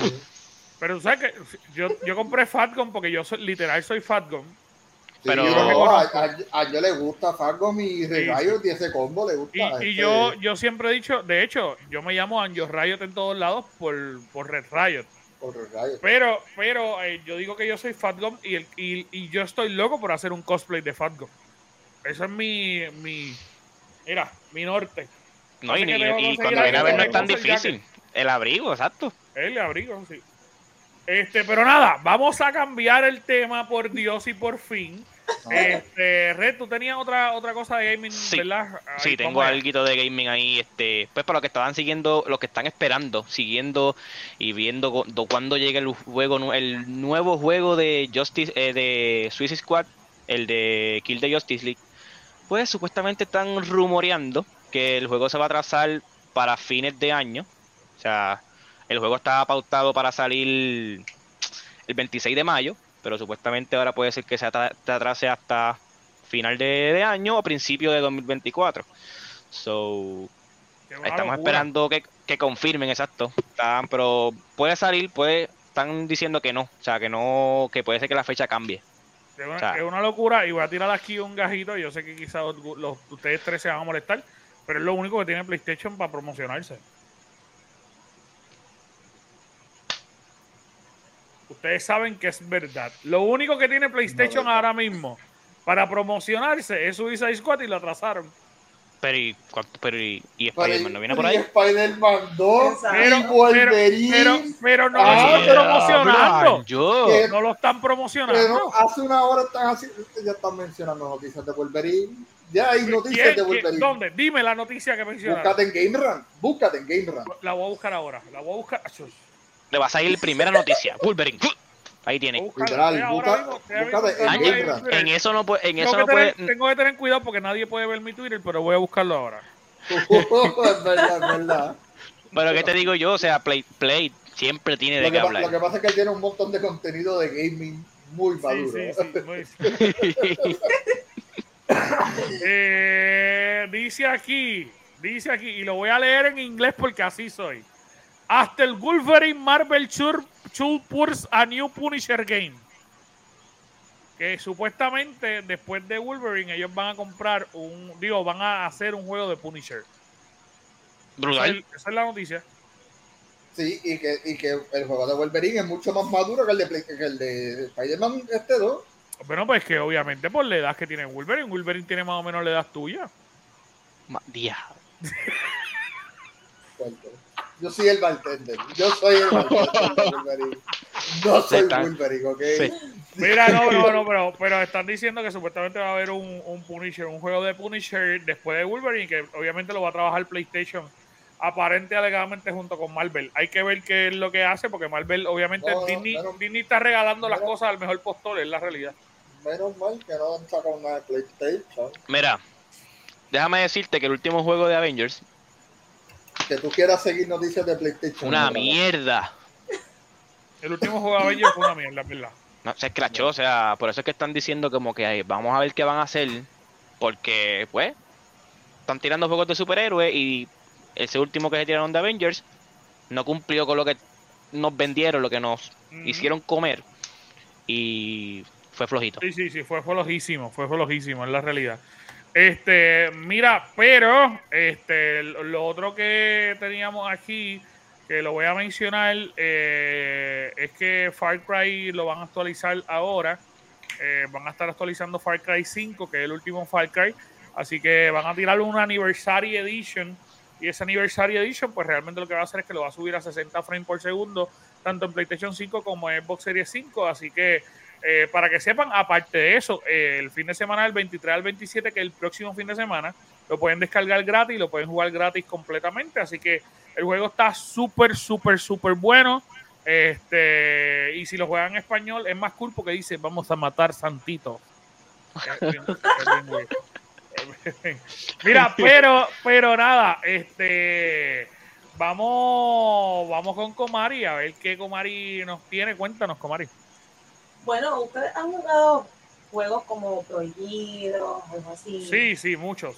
A: Pero tú sabes que yo, yo compré Fatcom porque yo soy, literal soy Fatcom.
C: sí,
B: Pero-
C: no, a, a- a yo le gusta Falcon y Riot y ese combo le gusta.
A: Y, y
C: este,
A: yo, yo siempre he dicho, de hecho, yo me llamo Anjo Riot en todos lados por, por Red Riot.
C: por Riot.
A: Pero, pero eh, yo digo que yo soy Fatgum y, el, y, y yo estoy loco por hacer un cosplay de Fatgum. Eso es mi, mi, mira, mi norte.
B: No, y, y- y cuando viene a ver no es tan difícil. El abrigo, exacto.
A: El abrigo, sí. Este, pero nada, vamos a cambiar el tema por Dios y por fin. Este, Red, tú tenías otra, otra cosa de gaming,
B: Sí.
A: ¿verdad?
B: Sí, tengo algo de gaming ahí, este, pues para los que estaban siguiendo, los que están esperando, siguiendo y viendo cu- do- cuándo llega el juego, el nuevo juego de Justice, eh, de Suicide Squad, el de Kill the Justice League, pues supuestamente están rumoreando que el juego se va a trazar para fines de año, o sea, el juego estaba pautado para salir el 26 de mayo, pero supuestamente ahora puede ser que se atra- se atrase hasta final de, de año o principio de 2024. So, estamos esperando que, que confirmen, exacto. Están- pero puede salir, puede están diciendo que no, o sea, que no, que puede ser que la fecha cambie.
A: Es una,
B: O sea-
A: es una locura y voy a tirar aquí un gajito. Yo sé que quizás los- los- ustedes tres se van a molestar, pero es lo único que tiene PlayStation para promocionarse. Ustedes saben que es verdad. Lo único que tiene PlayStation
C: No,
A: ahora mismo para promocionarse es Suicide Squad y lo atrasaron.
B: Pero y, pero y, y Spider-Man no viene por
C: y
B: ahí.
C: Spider-Man 2
D: Exacto.
A: Pero,
C: y
A: pero,
C: Wolverine.
A: pero, pero no
C: Ah,
A: lo están promocionando.
B: Yo.
A: No lo están promocionando.
C: Pero hace una hora están así, ya están mencionando noticias de Wolverine. Ya hay noticias
A: ¿Quién-
C: de Wolverine.
A: ¿Dónde? Dime la noticia que mencionaron.
C: Búscate en Game Run. Búscate en Game Run.
A: La voy a buscar ahora. La voy a buscar. Achos.
B: Le va a salir primera noticia. Wolverine. Ahí tiene.
C: En
B: eso no puede, en
A: Tengo
B: eso
A: que,
B: no puede.
A: tener, tengo que tener cuidado porque nadie puede ver mi Twitter, pero voy a buscarlo ahora.
C: es verdad, es verdad.
B: Pero qué te digo yo, o sea, Play, Play siempre tiene de qué hablar.
C: lo que pasa es que él tiene un montón de contenido de gaming muy
A: Sí,
C: maduro.
A: sí, sí, muy- Eh, dice aquí, dice aquí, y lo voy a leer en inglés porque así soy. Hasta el Wolverine Marvel Should Purs a New Punisher Game. Que supuestamente después de Wolverine ellos van a comprar un, digo, van a hacer un juego de Punisher. Esa
B: Brutal.
A: es, esa es la noticia.
C: Sí, y que, y que el juego de Wolverine es mucho más maduro que el de, que el de Spider-Man este 2.
A: Bueno, pues que obviamente por la edad que tiene Wolverine, Wolverine tiene más o menos la edad tuya.
C: Fuerte. Yo soy el bartender. Yo soy el bartender de Wolverine. No soy
B: está-
C: Wolverine, ¿ok?
B: Sí.
A: Mira, no, no, no, pero, pero están diciendo que supuestamente va a haber un, un Punisher, un juego de Punisher después de Wolverine, que obviamente lo va a trabajar PlayStation aparente alegadamente junto con Marvel. Hay que ver qué es lo que hace, porque Marvel, obviamente,
C: No, no,
A: Disney, está regalando las cosas al mejor postor, es la realidad.
C: Menos mal que no han sacado nada de PlayStation.
B: Mira, déjame decirte que el último juego de Avengers,
C: Que tú quieras seguir noticias de PlayStation.
B: una mierda.
A: El último juego de Avengers fue una mierda, es ¿verdad?
B: No, se escrachó, o sea, por eso es que están diciendo como que ay, vamos a ver qué van a hacer, porque, pues, están tirando juegos de superhéroes y ese último que se tiraron de Avengers no cumplió con lo que nos vendieron, lo que nos hicieron comer y fue flojito.
A: Sí, sí, sí, fue flojísimo, fue flojísimo, es la realidad. Este, mira, pero este, lo otro que teníamos aquí, que lo voy a mencionar, eh, es que Far Cry lo van a actualizar ahora. Eh, van a estar actualizando Far Cry 5, que es el último Far Cry. Así que van a tirar un Anniversary Edition. Y ese Anniversary Edition, pues realmente lo que va a hacer es que lo va a subir a 60 frames por segundo, tanto en PlayStation 5 como en Xbox Series 5. Así que eh, para que sepan, aparte de eso, eh, el fin de semana del 23 al 27, que es el próximo fin de semana, lo pueden descargar gratis, lo pueden jugar gratis completamente. Así que el juego está súper, súper, súper bueno. Este, y si lo juegan en español, es más cool porque dice: Vamos a matar Santito. Mira, pero, pero nada, este. Vamos, vamos con Comari a ver qué Comari nos tiene. Cuéntanos, Comari.
D: Bueno, ustedes han jugado juegos como prohibidos, algo así.
A: Sí, sí, muchos.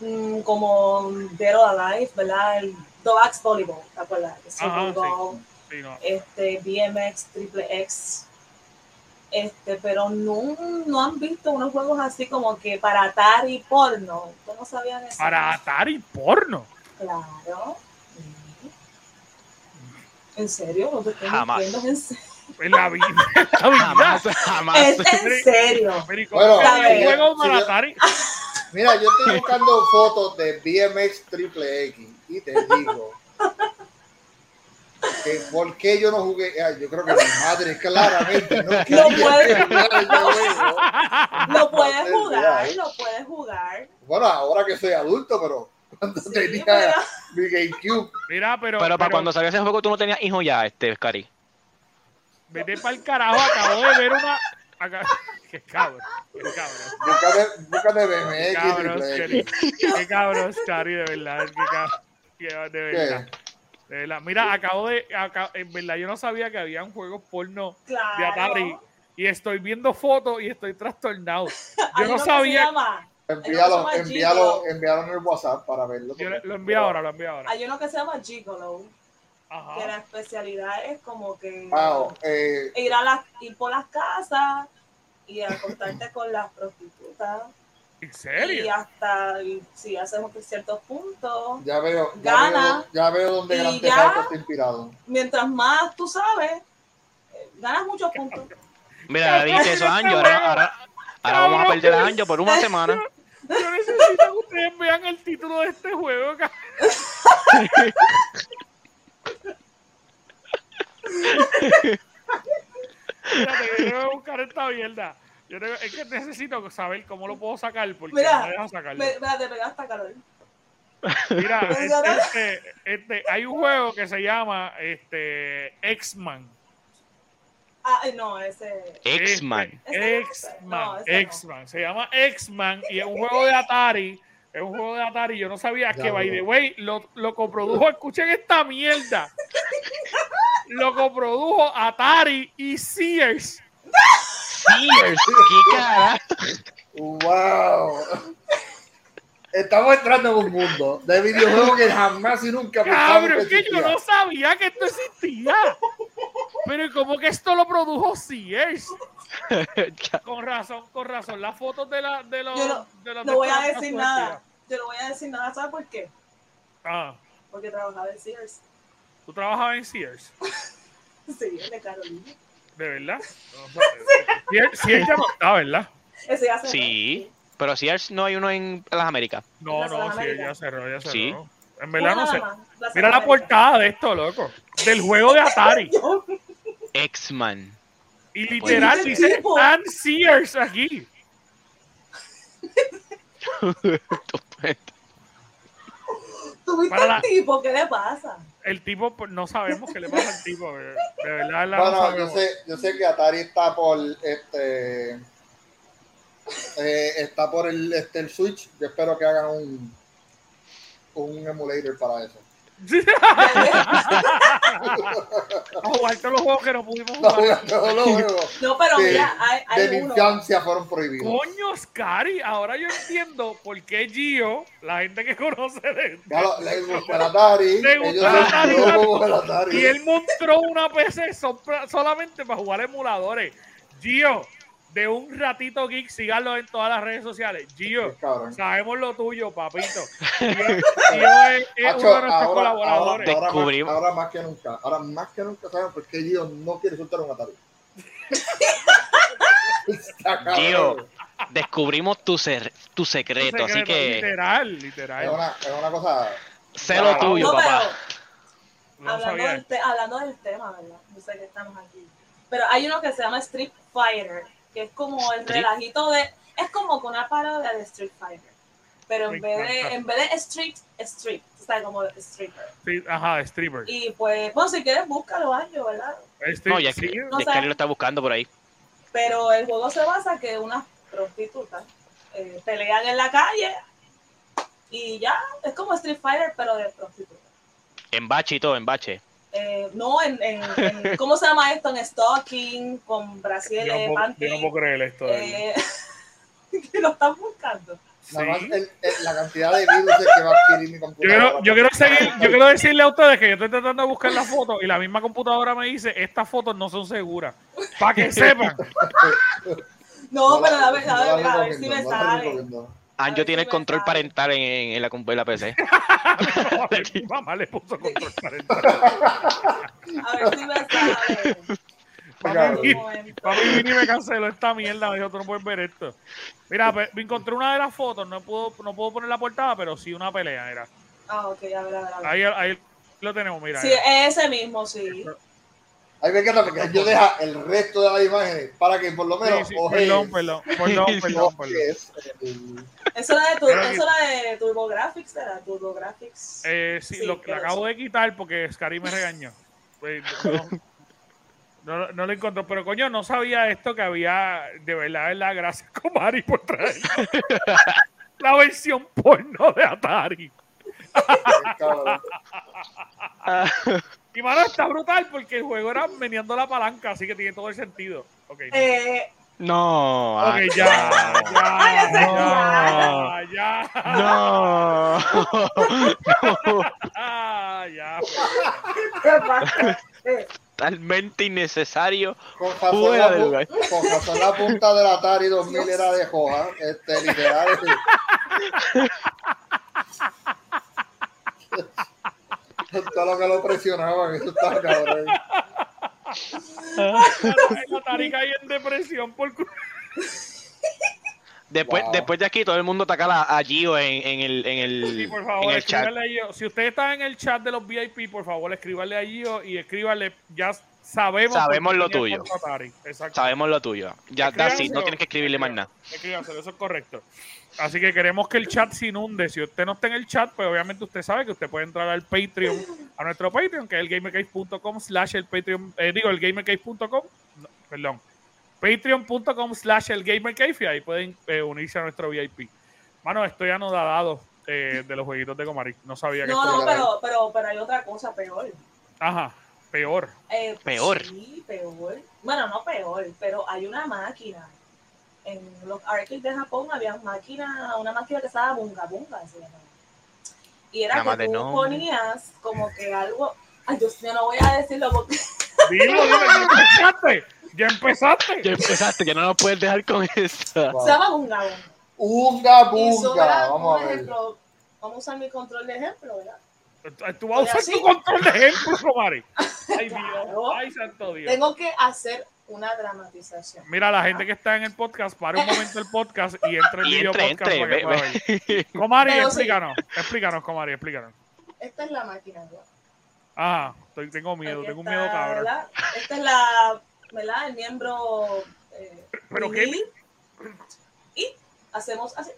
D: Mm, como Dead or Alive, ¿verdad? El Doax Volleyball, ¿te acuerdas?
A: Ajá, sí. Sí, no.
D: este, BMX, Triple X. Este, pero no, no han visto unos juegos así como que para Atari porno. ¿Ustedes no sabían eso?
A: Para Atari porno.
D: Claro. ¿En serio? No te
B: Jamás.
D: ¿en serio?
A: En la vida. en la vida.
B: Jamás, jamás.
D: Es en serio.
A: Pero, ¿y
C: Bueno,
A: juego para
C: sí, yo-
A: Atari?
C: Mira, yo estoy buscando fotos de BMX Triple X y te digo que por qué yo no jugué. Ay, yo creo que mi madre claramente no quería
D: puede.
C: que jugara el juego.
D: Lo puedes jugar, lo puedes jugar.
C: Bueno, ahora que soy adulto, pero cuando
D: Sí,
C: tenía
D: pero-
C: mi GameCube,
A: Mira, pero.
B: Pero para cuando salió ese juego tú no tenías hijo ya, este, Cari.
A: Vete para el carajo, acabo de ver una. acá- Qué cabrón, qué cabrón.
C: búscate, búscate
A: Qué
C: BMX
A: cabrón. Qué cabrón, Cari, de verdad. Qué cabrón. De verdad. De verdad. Mira, acabo de. acá- en verdad, yo no sabía que habían juegos porno
D: Claro.
A: de Atari. Y estoy viendo fotos y estoy trastornado. Yo no sabía.
C: Envíalo, envíalo, envíalo en el WhatsApp para verlo.
A: Yo lo envío ahora, lo envío ahora.
D: Hay uno que se llama Gigolo.
A: Ajá.
D: que la especialidad es como que
C: Wow, eh,
D: ir, a las, ir por las casas y acostarte con las prostitutas.
A: ¿En
D: Y
A: serio?
D: hasta y si hacemos ciertos puntos,
C: ya veo, ya
D: Gana.
C: veo, ya veo Gran. Theft está inspirado.
D: mientras más tú sabes, eh, ganas muchos puntos.
B: Mira, le diste eso Anjo, ahora, ahora, ahora vamos a perder a Anjo por una semana.
A: Yo necesito que ustedes vean el título de este juego. Espérate, yo tengo que buscar esta mierda. Yo tengo- es que necesito saber cómo lo puedo sacar porque
D: Mira,
A: no me deja sacarlo.
D: Me, mira, te pegaste calor.
A: Mira,
D: Pero
A: este, este, este, hay un juego que se llama este, X-Man.
D: Ah, eh, no, ese.
B: X-Man.
D: No, no.
A: X-Man. Se llama X-Man y es un juego de Atari. Es un juego de Atari. Yo no sabía
C: Ya
A: que, by the way, lo, lo coprodujo. Escuchen esta mierda. Lo coprodujo Atari y Sears.
B: Sears, qué cara.
C: Wow. Estamos entrando en un mundo de videojuegos que jamás y nunca
A: Cabrón, es que yo no sabía que esto existía. Pero ¿cómo que esto lo produjo Sears? Con razón, con razón. Las fotos de, la, de los.
D: Yo no-
A: de los
D: No voy a decir nada. Yo no voy a decir nada, ¿sabes por qué?
A: Ah,
D: Porque trabajaba en Sears.
A: ¿tú trabajabas en Sears?
D: Sí, el de Carolina.
A: ¿De verdad? No, Sears, Sears ya no está, ¿verdad?
D: Ese ya se
B: Sí, pero Sears no hay uno en las Américas.
A: No, no,
D: Américas.
A: ya cerró, ya cerró.
B: Sí.
A: En verdad no sé. Mira
D: Mira
A: la portada de esto, loco. Del juego de Atari.
B: X-Man.
A: Y literal dice. Ann Sears aquí.
D: ¿Tuviste el tipo? ¿Qué le pasa?
A: El tipo, pues, no sabemos qué le pasa al tipo. De verdad, verdad no
C: Bueno, yo sé, yo sé que Atari está por este eh, está por el, este, el Switch. Yo espero que hagan un un emulator para eso.
A: A jugar todos los juegos que no pudimos
C: No,
A: jugar.
C: todos los juegos
D: No, pero
C: de,
D: mira, hay,
C: de
D: hay
C: mi
D: uno.
C: infancia fueron prohibidos.
A: Coño, Scary, ahora yo entiendo por qué Gio, la gente que conoce de,
C: lo- le gusta el Atari.
A: Le gusta el Atari.
C: el Atari.
A: Y él mostró una PC solamente para jugar emuladores. Gio, de un ratito geek, síganlo en todas las redes sociales. Gio, sabemos lo tuyo, papito. Gio, es, es uno de nuestros
C: ahora,
A: colaboradores.
C: ahora- ahora más,
B: Descubrimos.
C: ahora más que nunca. Ahora más que nunca saben por qué Gio no quiere soltar un Atari.
B: Gio, descubrimos tu, ser- tu secreto, así que
A: Literal,
C: Es
A: literal.
C: una, es una cosa.
B: sé lo tuyo,
D: No,
B: papá.
A: No
D: hablando, del te- hablando del tema, ¿verdad? Yo sé que estamos aquí. Pero hay uno que se llama Street Fighter, que es como el
B: Street-
D: relajito de. Es como con una parodia de Street Fighter. Pero en vez, de, en vez de Street, Street. O sea, como stripper.
A: Sí, ajá, stripper.
D: Y pues, bueno, si quieres, búscalo, Anjo, ¿verdad?
A: Este-
B: No, ya
A: sí,
B: que
D: No
B: lo está buscando por ahí.
D: Pero el juego se basa que unas prostitutas eh, pelean en la calle y ya, es como Street Fighter, pero de prostitutas.
B: En bache y todo, en bache.
D: Eh, no, en, en, en- ¿cómo se llama esto? En stalking, con
A: yo,
D: brasiles,
A: puedo,
D: panty.
A: yo no puedo creer esto. de verdad.
D: eh, que lo están buscando.
C: Nada más
A: Sí.
C: el- el- la cantidad de virus que va a adquirir mi
A: Yo
C: computadora.
A: quiero, yo quiero seguir, yo quiero decirle a ustedes que yo estoy tratando de buscar la foto y la misma computadora me dice estas fotos no son seguras. Para que sepan.
D: No, pero
C: la-
D: a ver, a
C: no la
D: ver, a ver si me sale.
B: Anjo tiene el control parental en, en la, en la PC.
A: Ver, mi mamá le puso control parental.
D: A ver si me sale.
A: Papi, papi me canceló esta mierda. Me dijo, tú no puedes ver esto. Mira, pe- me encontré una de las fotos. No puedo, no puedo poner la portada, pero sí una pelea. Mira.
D: Ah, ok, a ver, a ver, a ver.
A: Ahí, ahí lo tenemos, mira.
D: Sí,
A: mira.
D: ese mismo, sí.
C: Ahí me encanta porque yo deja el resto de las imágenes para que por lo
A: Sí,
C: menos
A: sí,
C: ojees,
A: perdón, perdón, perdón, perdón, perdón.
D: Eso era de, tu, eso era de TurboGrafx, ¿era? TurboGrafx.
A: Eh, sí,
D: Sí,
A: lo, acabo de quitar porque Scary me regañó. Pues, no, no, no lo encontró, pero coño, no sabía esto que había, de verdad, de la gracias Comari por traer la versión porno de Atari. Y mano, está brutal porque el juego era meneando la palanca, así que tiene todo el sentido. Ok,
D: Eh,
B: No.
A: ok,
B: ah,
A: ya,
D: Ay,
A: ya, ya, ya,
B: No.
A: Ah, ya, ya.
D: ¿Qué pasa? Eh,
B: Totalmente innecesario.
C: Con razón, la, con razón la punta del Atari 2000 era de hoja. Este, literal. Todo lo que lo presionaban, eso está cabrón.
A: El Atari cae en depresión por
B: Después,
C: Wow.
B: después de aquí, todo el mundo ataca a, Gio en, en el, en el,
A: Sí, por
B: en
A: favor,
B: el chat.
A: a Gio. Si usted está en el chat de los VIP, por favor, escríbanle a Gio y escríbanle. Ya sabemos.
B: Sabemos lo tuyo. Sabemos lo tuyo. Ya, it, no tienes que escribirle más nada.
A: Escríbanselo, eso es correcto. Así que queremos que el chat se inunde. Si usted no está en el chat, pues obviamente usted sabe que usted puede entrar al Patreon, a nuestro Patreon, que es el gamercase.com slash el Patreon, eh, digo, el gamercase.com, no, perdón, patreon.com slash el gamercase y ahí pueden eh, unirse a nuestro VIP. Mano, estoy anodadado eh, de los jueguitos de Comari. No sabía que
D: No, no, pero, pero, pero hay otra cosa peor.
A: Ajá, peor.
D: Eh,
B: Peor.
D: Sí, peor. Bueno, no peor, pero hay una máquina. En los arcades de Japón había máquina, una máquina que se llama Bunga Bunga. se llamaba. Y era
B: Nada
D: que tú
B: nombre.
D: ponías como que algo. Ay, Dios mío, no voy a decirlo porque.
A: Dilo, dilo, ya empezaste. Ya empezaste.
B: Ya empezaste, ya no nos puedes dejar con esta.
C: Wow.
D: Se llama Bunga Bunga.
C: Bunga.
D: era
C: Vamos
D: un
C: a ver.
D: ejemplo. Vamos a usar mi control de ejemplo, ¿verdad?
A: Tú vas a usar
D: Así.
A: tu control de ejemplo, Comari. Ay, Dios.
D: Claro.
A: Ay, santo Dios.
D: Tengo que hacer una dramatización.
A: Mira, la gente que está en el podcast, para un momento el podcast y entre el
B: Y
A: video
B: entre,
A: podcast
B: entre.
A: para que
B: ve-
A: pueda ver.
B: ve.
A: Comari,
D: Pero sí.
A: explícanos. Explícanos, Comari, explícanos.
D: Esta es la máquina, ¿verdad?
A: Ajá, estoy, tengo miedo,
D: Aquí
A: tengo un
D: está,
A: miedo cabrón.
D: ¿verdad? Esta es la, ¿verdad? El miembro. Eh,
A: ¿Pero qué?
D: Y hacemos así.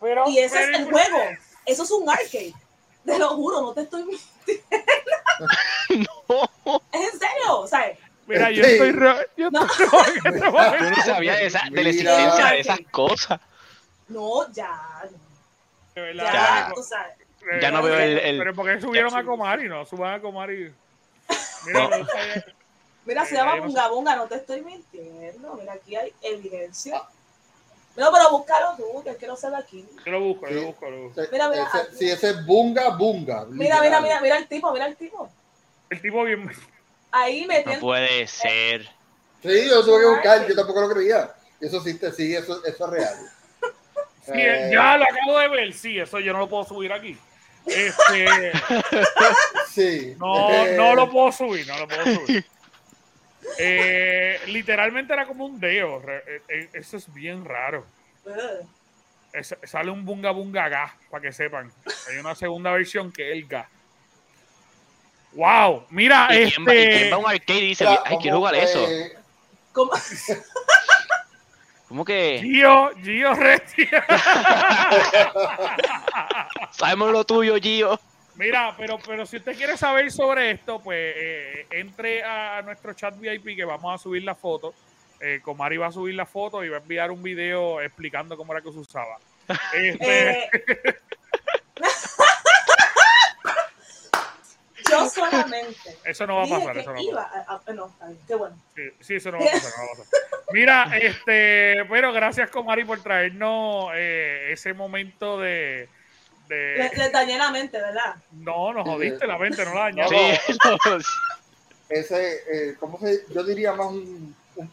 A: Pero,
D: Y ese
A: pero-
D: es el juego. Eso es un arcade. Te lo juro, no te estoy.
B: No,
D: Es en serio, o sea,
A: Mira, yo
C: Sí.
A: estoy. ro- Yo
D: No.
A: estoy rojo en este
B: yo no sabía de, esa, de la existencia de esas cosas.
D: no, ya.
A: De
D: Ya,
A: verdad,
B: Ya.
A: digo,
D: o sea,
A: eh,
B: Ya no veo el- el-
A: Pero ¿por qué subieron a Comari? No, suban a Comari. Mira,
B: No.
D: mira, se llama Bunga Bunga, no te estoy mintiendo. Mira, aquí hay evidencia. No, pero búscalo tú, que es que no se ve aquí.
A: yo lo busco, yo lo busco, lo busco.
D: Mira, mira,
C: ese- sí, ese es bunga bunga.
D: Mira, mira, mira, mira el tipo, mira el tipo.
A: El tipo bien.
D: Ahí
B: No
D: metiendo.
B: puede ser.
C: Sí, yo tuve que buscar, yo tampoco lo creía. Eso existe, sí, eso, eso es real.
A: Sí,
C: Eh,
A: ya lo acabo de ver, sí, eso yo no lo puedo subir aquí. Este,
C: Sí.
A: no,
C: Eh,
A: no lo puedo subir, no lo puedo subir. Eh, literalmente era como un deo. eh, eh, Eso es bien raro. Es- sale un bunga bunga ga, para que sepan. Hay una segunda versión que es el ga. Wow, mira,
B: ¿Y quién, va, y quién
A: este.
B: va a un arcade y dice,
C: mira,
B: ay, quiero jugar eso?
D: ¿Cómo?
B: ¿Cómo que?
A: Gio, Gio Restia.
B: Sabemos lo tuyo, Gio.
A: Mira, pero, pero si usted quiere saber sobre esto, pues eh, entre a nuestro chat VIP que vamos a subir la foto. Eh, Comari va a subir la foto y va a enviar un video explicando cómo era que se usaba. Este,
D: Eh, yo solamente
A: eso no va a pasar, eso no va a
D: iba
A: pasar.
D: a, a- no, está bien, qué bueno.
A: Sí, sí, eso no va a pasar, no va a pasar. Mira, este, pero gracias Comari por traernos eh, ese momento de, de-
D: Le, le dañé la mente, ¿verdad?
A: no, nos jodiste la mente, no la dañamos.
B: Sí,
C: ese, eh, ¿cómo se Yo diría más un, un-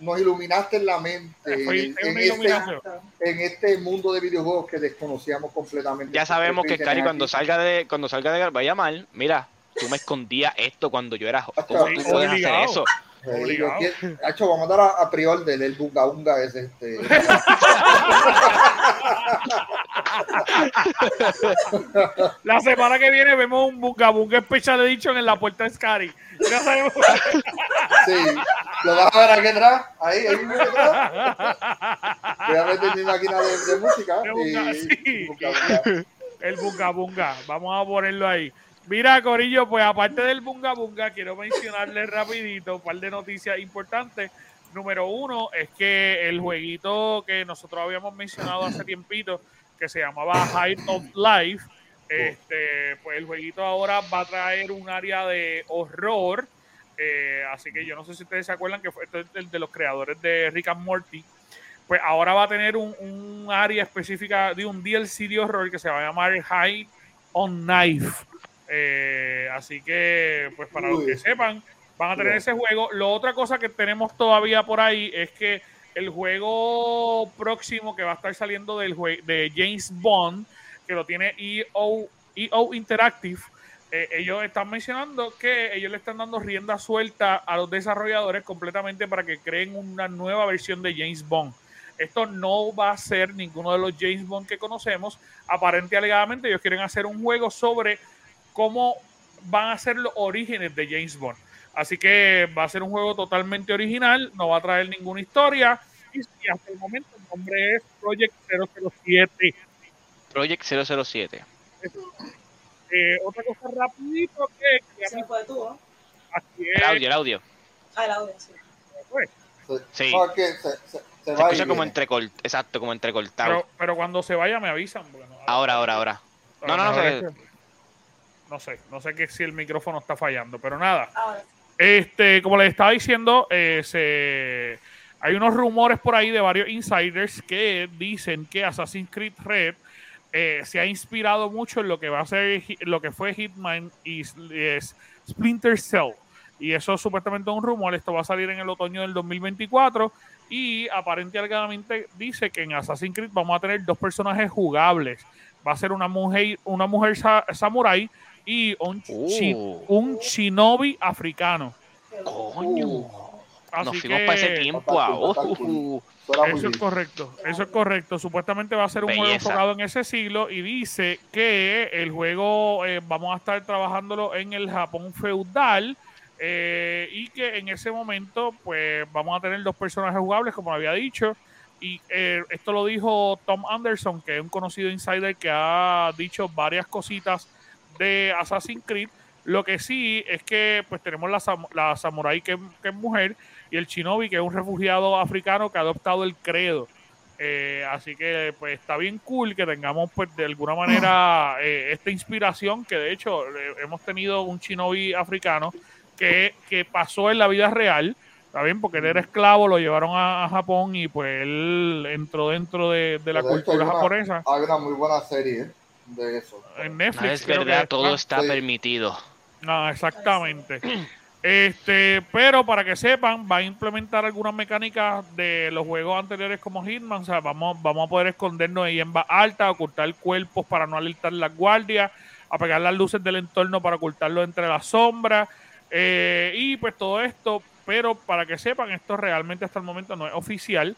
C: nos iluminaste en la mente
A: Fue-
C: en, este, en este mundo de videojuegos que desconocíamos completamente.
B: ya sabemos que Cari cuando salga de cuando salga de va a llamar, mira, tú me escondías esto cuando yo era joven. ¿Cómo tú puedes hacer eso?
C: Hacho, vamos a dar a, a prior del el bunga bunga ese. Este.
A: La semana que viene vemos un bunga bunga especial edition en la puerta de Scary. Ya sabemos.
C: Sí, lo vas a ver aquí atrás, ahí, ahí mismo atrás. Voy a meter mi máquina de, de música.
A: De bunga,
C: y-
A: sí.
C: y bunga bunga.
A: El bunga bunga. Vamos a ponerlo ahí. Mira, Corillo, pues aparte del bunga bunga, quiero mencionarles rapidito un par de noticias importantes. Número uno es que el jueguito que nosotros habíamos mencionado hace tiempito, que se llamaba Height of Life, este, pues el jueguito ahora va a traer un área de horror. eh, así que yo no sé si ustedes se acuerdan que fue el de los creadores de Rick and Morty. Pues ahora va a tener un, un área específica de un DLC de horror que se va a llamar High on Knife. Eh, así que, pues para los
C: Uy.
A: que sepan, van a tener
C: Uy.
A: ese juego. Lo otra cosa que tenemos todavía por ahí es que el juego próximo que va a estar saliendo del de James Bond, que lo tiene EO, EO Interactive, eh, ellos están mencionando que ellos le están dando rienda suelta a los desarrolladores completamente para que creen una nueva versión de James Bond. Esto no va a ser ninguno de los James Bond que conocemos. Aparente y alegadamente ellos quieren hacer un juego sobre cómo van a ser los orígenes de James Bond. Así que va a ser un juego totalmente original, no va a traer ninguna historia. Y, hasta el momento el nombre es Project 007.
B: Project 007.
A: Eh, otra cosa rapidito que, que
D: Se fue tú, ¿no?
A: aquí es-
B: El audio, el audio.
D: Ah, el audio, sí.
A: pues,
B: Sí.
C: Se, se, se
B: Se
C: va y
B: escucha como entrecort, exacto, como entrecortado.
A: pero, pero cuando se vaya me avisan. porque no-
B: Ahora, ahora, ahora. No, no, no,
A: mejor
B: se-
A: es que- no sé, no sé que si el micrófono está fallando, pero nada.
D: Ahora.
A: Este, como les estaba diciendo, eh, se- hay unos rumores por ahí de varios insiders que dicen que Assassin's Creed Red eh, se ha inspirado mucho en lo que va a ser lo que fue Hitman y es Splinter Cell. Y eso supuestamente es un rumor. Esto va a salir en el otoño del 2024. Y aparentemente dice que en Assassin's Creed vamos a tener dos personajes jugables. Va a ser una mujer, una mujer sa- samurai y un, chi-
B: Uh.
A: un shinobi africano.
B: Coño.
A: Así
B: Nos fuimos
A: que
B: para ese tiempo. ah, uh,
C: Suena muy
A: eso es correcto, eso es correcto. Supuestamente va a ser un juego enfocado en ese siglo y dice que el juego eh, vamos a estar trabajándolo en el Japón feudal eh, y que en ese momento pues vamos a tener dos personajes jugables como había dicho y eh, esto lo dijo Tom Anderson que es un conocido insider que ha dicho varias cositas de Assassin's Creed. Lo que sí es que pues tenemos la, la samurai que, que es mujer y el shinobi que es un refugiado africano que ha adoptado el credo. Eh, así que pues está bien cool que tengamos pues de alguna manera eh, esta inspiración que de hecho eh, hemos tenido un shinobi africano que, que pasó en la vida real, ¿está bien? Porque él era esclavo, lo llevaron a, a Japón y pues él entró dentro de, de la
C: De hecho,
A: cultura
C: hay una-
A: japonesa.
C: Hay una muy buena serie de eso.
A: En
B: no
A: Netflix.
B: es
A: creo que
B: verdad, todo
A: está.
B: está
C: Sí.
B: permitido.
A: No, exactamente. Este, pero para que sepan, va a implementar algunas mecánicas de los juegos anteriores como Hitman. O sea, vamos, vamos a poder escondernos ahí en alta, ocultar cuerpos para no alertar las guardias, apagar las luces del entorno para ocultarlo entre las sombras. eh, y pues todo esto, pero para que sepan, esto realmente hasta el momento no es oficial.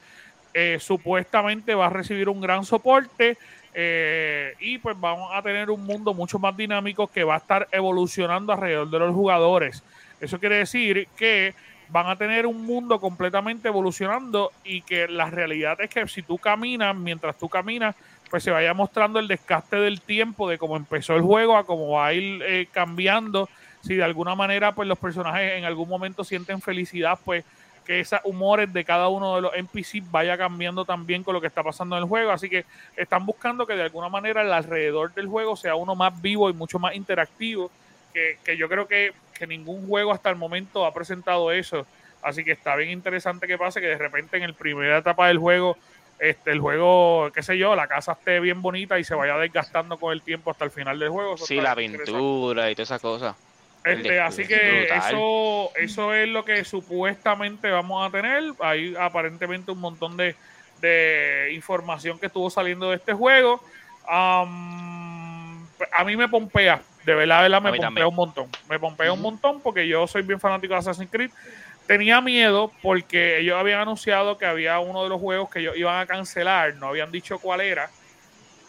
A: Eh, supuestamente va a recibir un gran soporte. Eh, y pues vamos a tener un mundo mucho más dinámico que va a estar evolucionando alrededor de los jugadores. Eso quiere decir que van a tener un mundo completamente evolucionando y que la realidad es que si tú caminas, mientras tú caminas, pues se vaya mostrando el desgaste del tiempo de cómo empezó el juego a cómo va a ir eh, cambiando. Si de alguna manera pues los personajes en algún momento sienten felicidad, pues que esos humores de cada uno de los NPC vaya cambiando también con lo que está pasando en el juego. Así que están buscando que de alguna manera el alrededor del juego sea uno más vivo y mucho más interactivo. Que, que yo creo que, que ningún juego hasta el momento ha presentado eso. Así que está bien interesante que pase que de repente en la primera etapa del juego, este, el juego, qué sé yo, la casa esté bien bonita y se vaya desgastando con el tiempo hasta el final del juego. Eso
B: Sí, la pintura y todas esas cosas.
A: Este, así que
B: Brutal.
A: eso, eso es lo que supuestamente vamos a tener. Hay aparentemente un montón de, de información que estuvo saliendo de este juego. Am, a mí me pompea, de verdad, de verdad me pompea
B: también.
A: un montón. Me pompea un montón porque yo soy bien fanático de Assassin's Creed. Tenía miedo porque ellos habían anunciado que había uno de los juegos que ellos iban a cancelar, no habían dicho cuál era.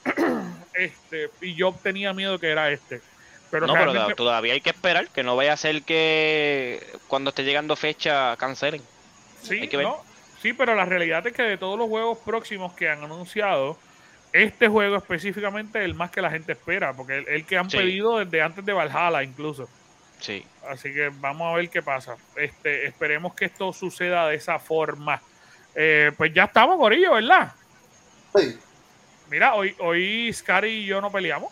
A: este, y yo tenía miedo que era este. Pero
B: no, pero todavía hay que esperar, que no vaya a ser que cuando esté llegando fecha cancelen.
A: Sí,
B: Hay que ver.
A: ¿no? sí, pero la realidad es que de todos los juegos próximos que han anunciado, este juego específicamente es el más que la gente espera, porque el, el que han
B: Sí.
A: pedido desde antes de Valhalla incluso.
B: Sí.
A: Así que vamos a ver qué pasa. Este, esperemos que esto suceda de esa forma. Eh, pues ya estamos, Corillo, ¿verdad?
C: Sí,
A: Mira, hoy, hoy Scary y yo no peleamos.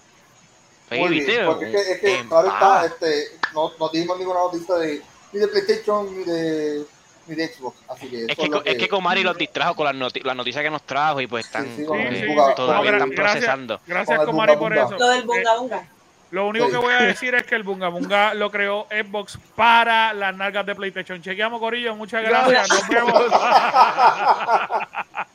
C: Porque es que, es que ahora está, este, no, no dimos ninguna noticia de, ni de PlayStation ni de, ni de Xbox. Así que,
B: Es que,
C: lo
B: es que Comari los distrajo con las, noti- las noticias que nos trajo y pues están
C: Sí, sí, sí,
B: que
C: sí. Bunga-
B: todavía
C: Bunga-
B: están
A: gracias.
B: procesando.
A: Gracias, Comari,
C: bunga
A: por
C: bunga.
A: eso.
D: Lo del
A: Eh,
D: bunga bunga.
A: Lo único
C: Sí.
A: que voy a decir es que el Bunga Bunga lo creó Xbox para las nalgas de PlayStation. Chequeamos, Corillo. Muchas gracias. Nos vemos.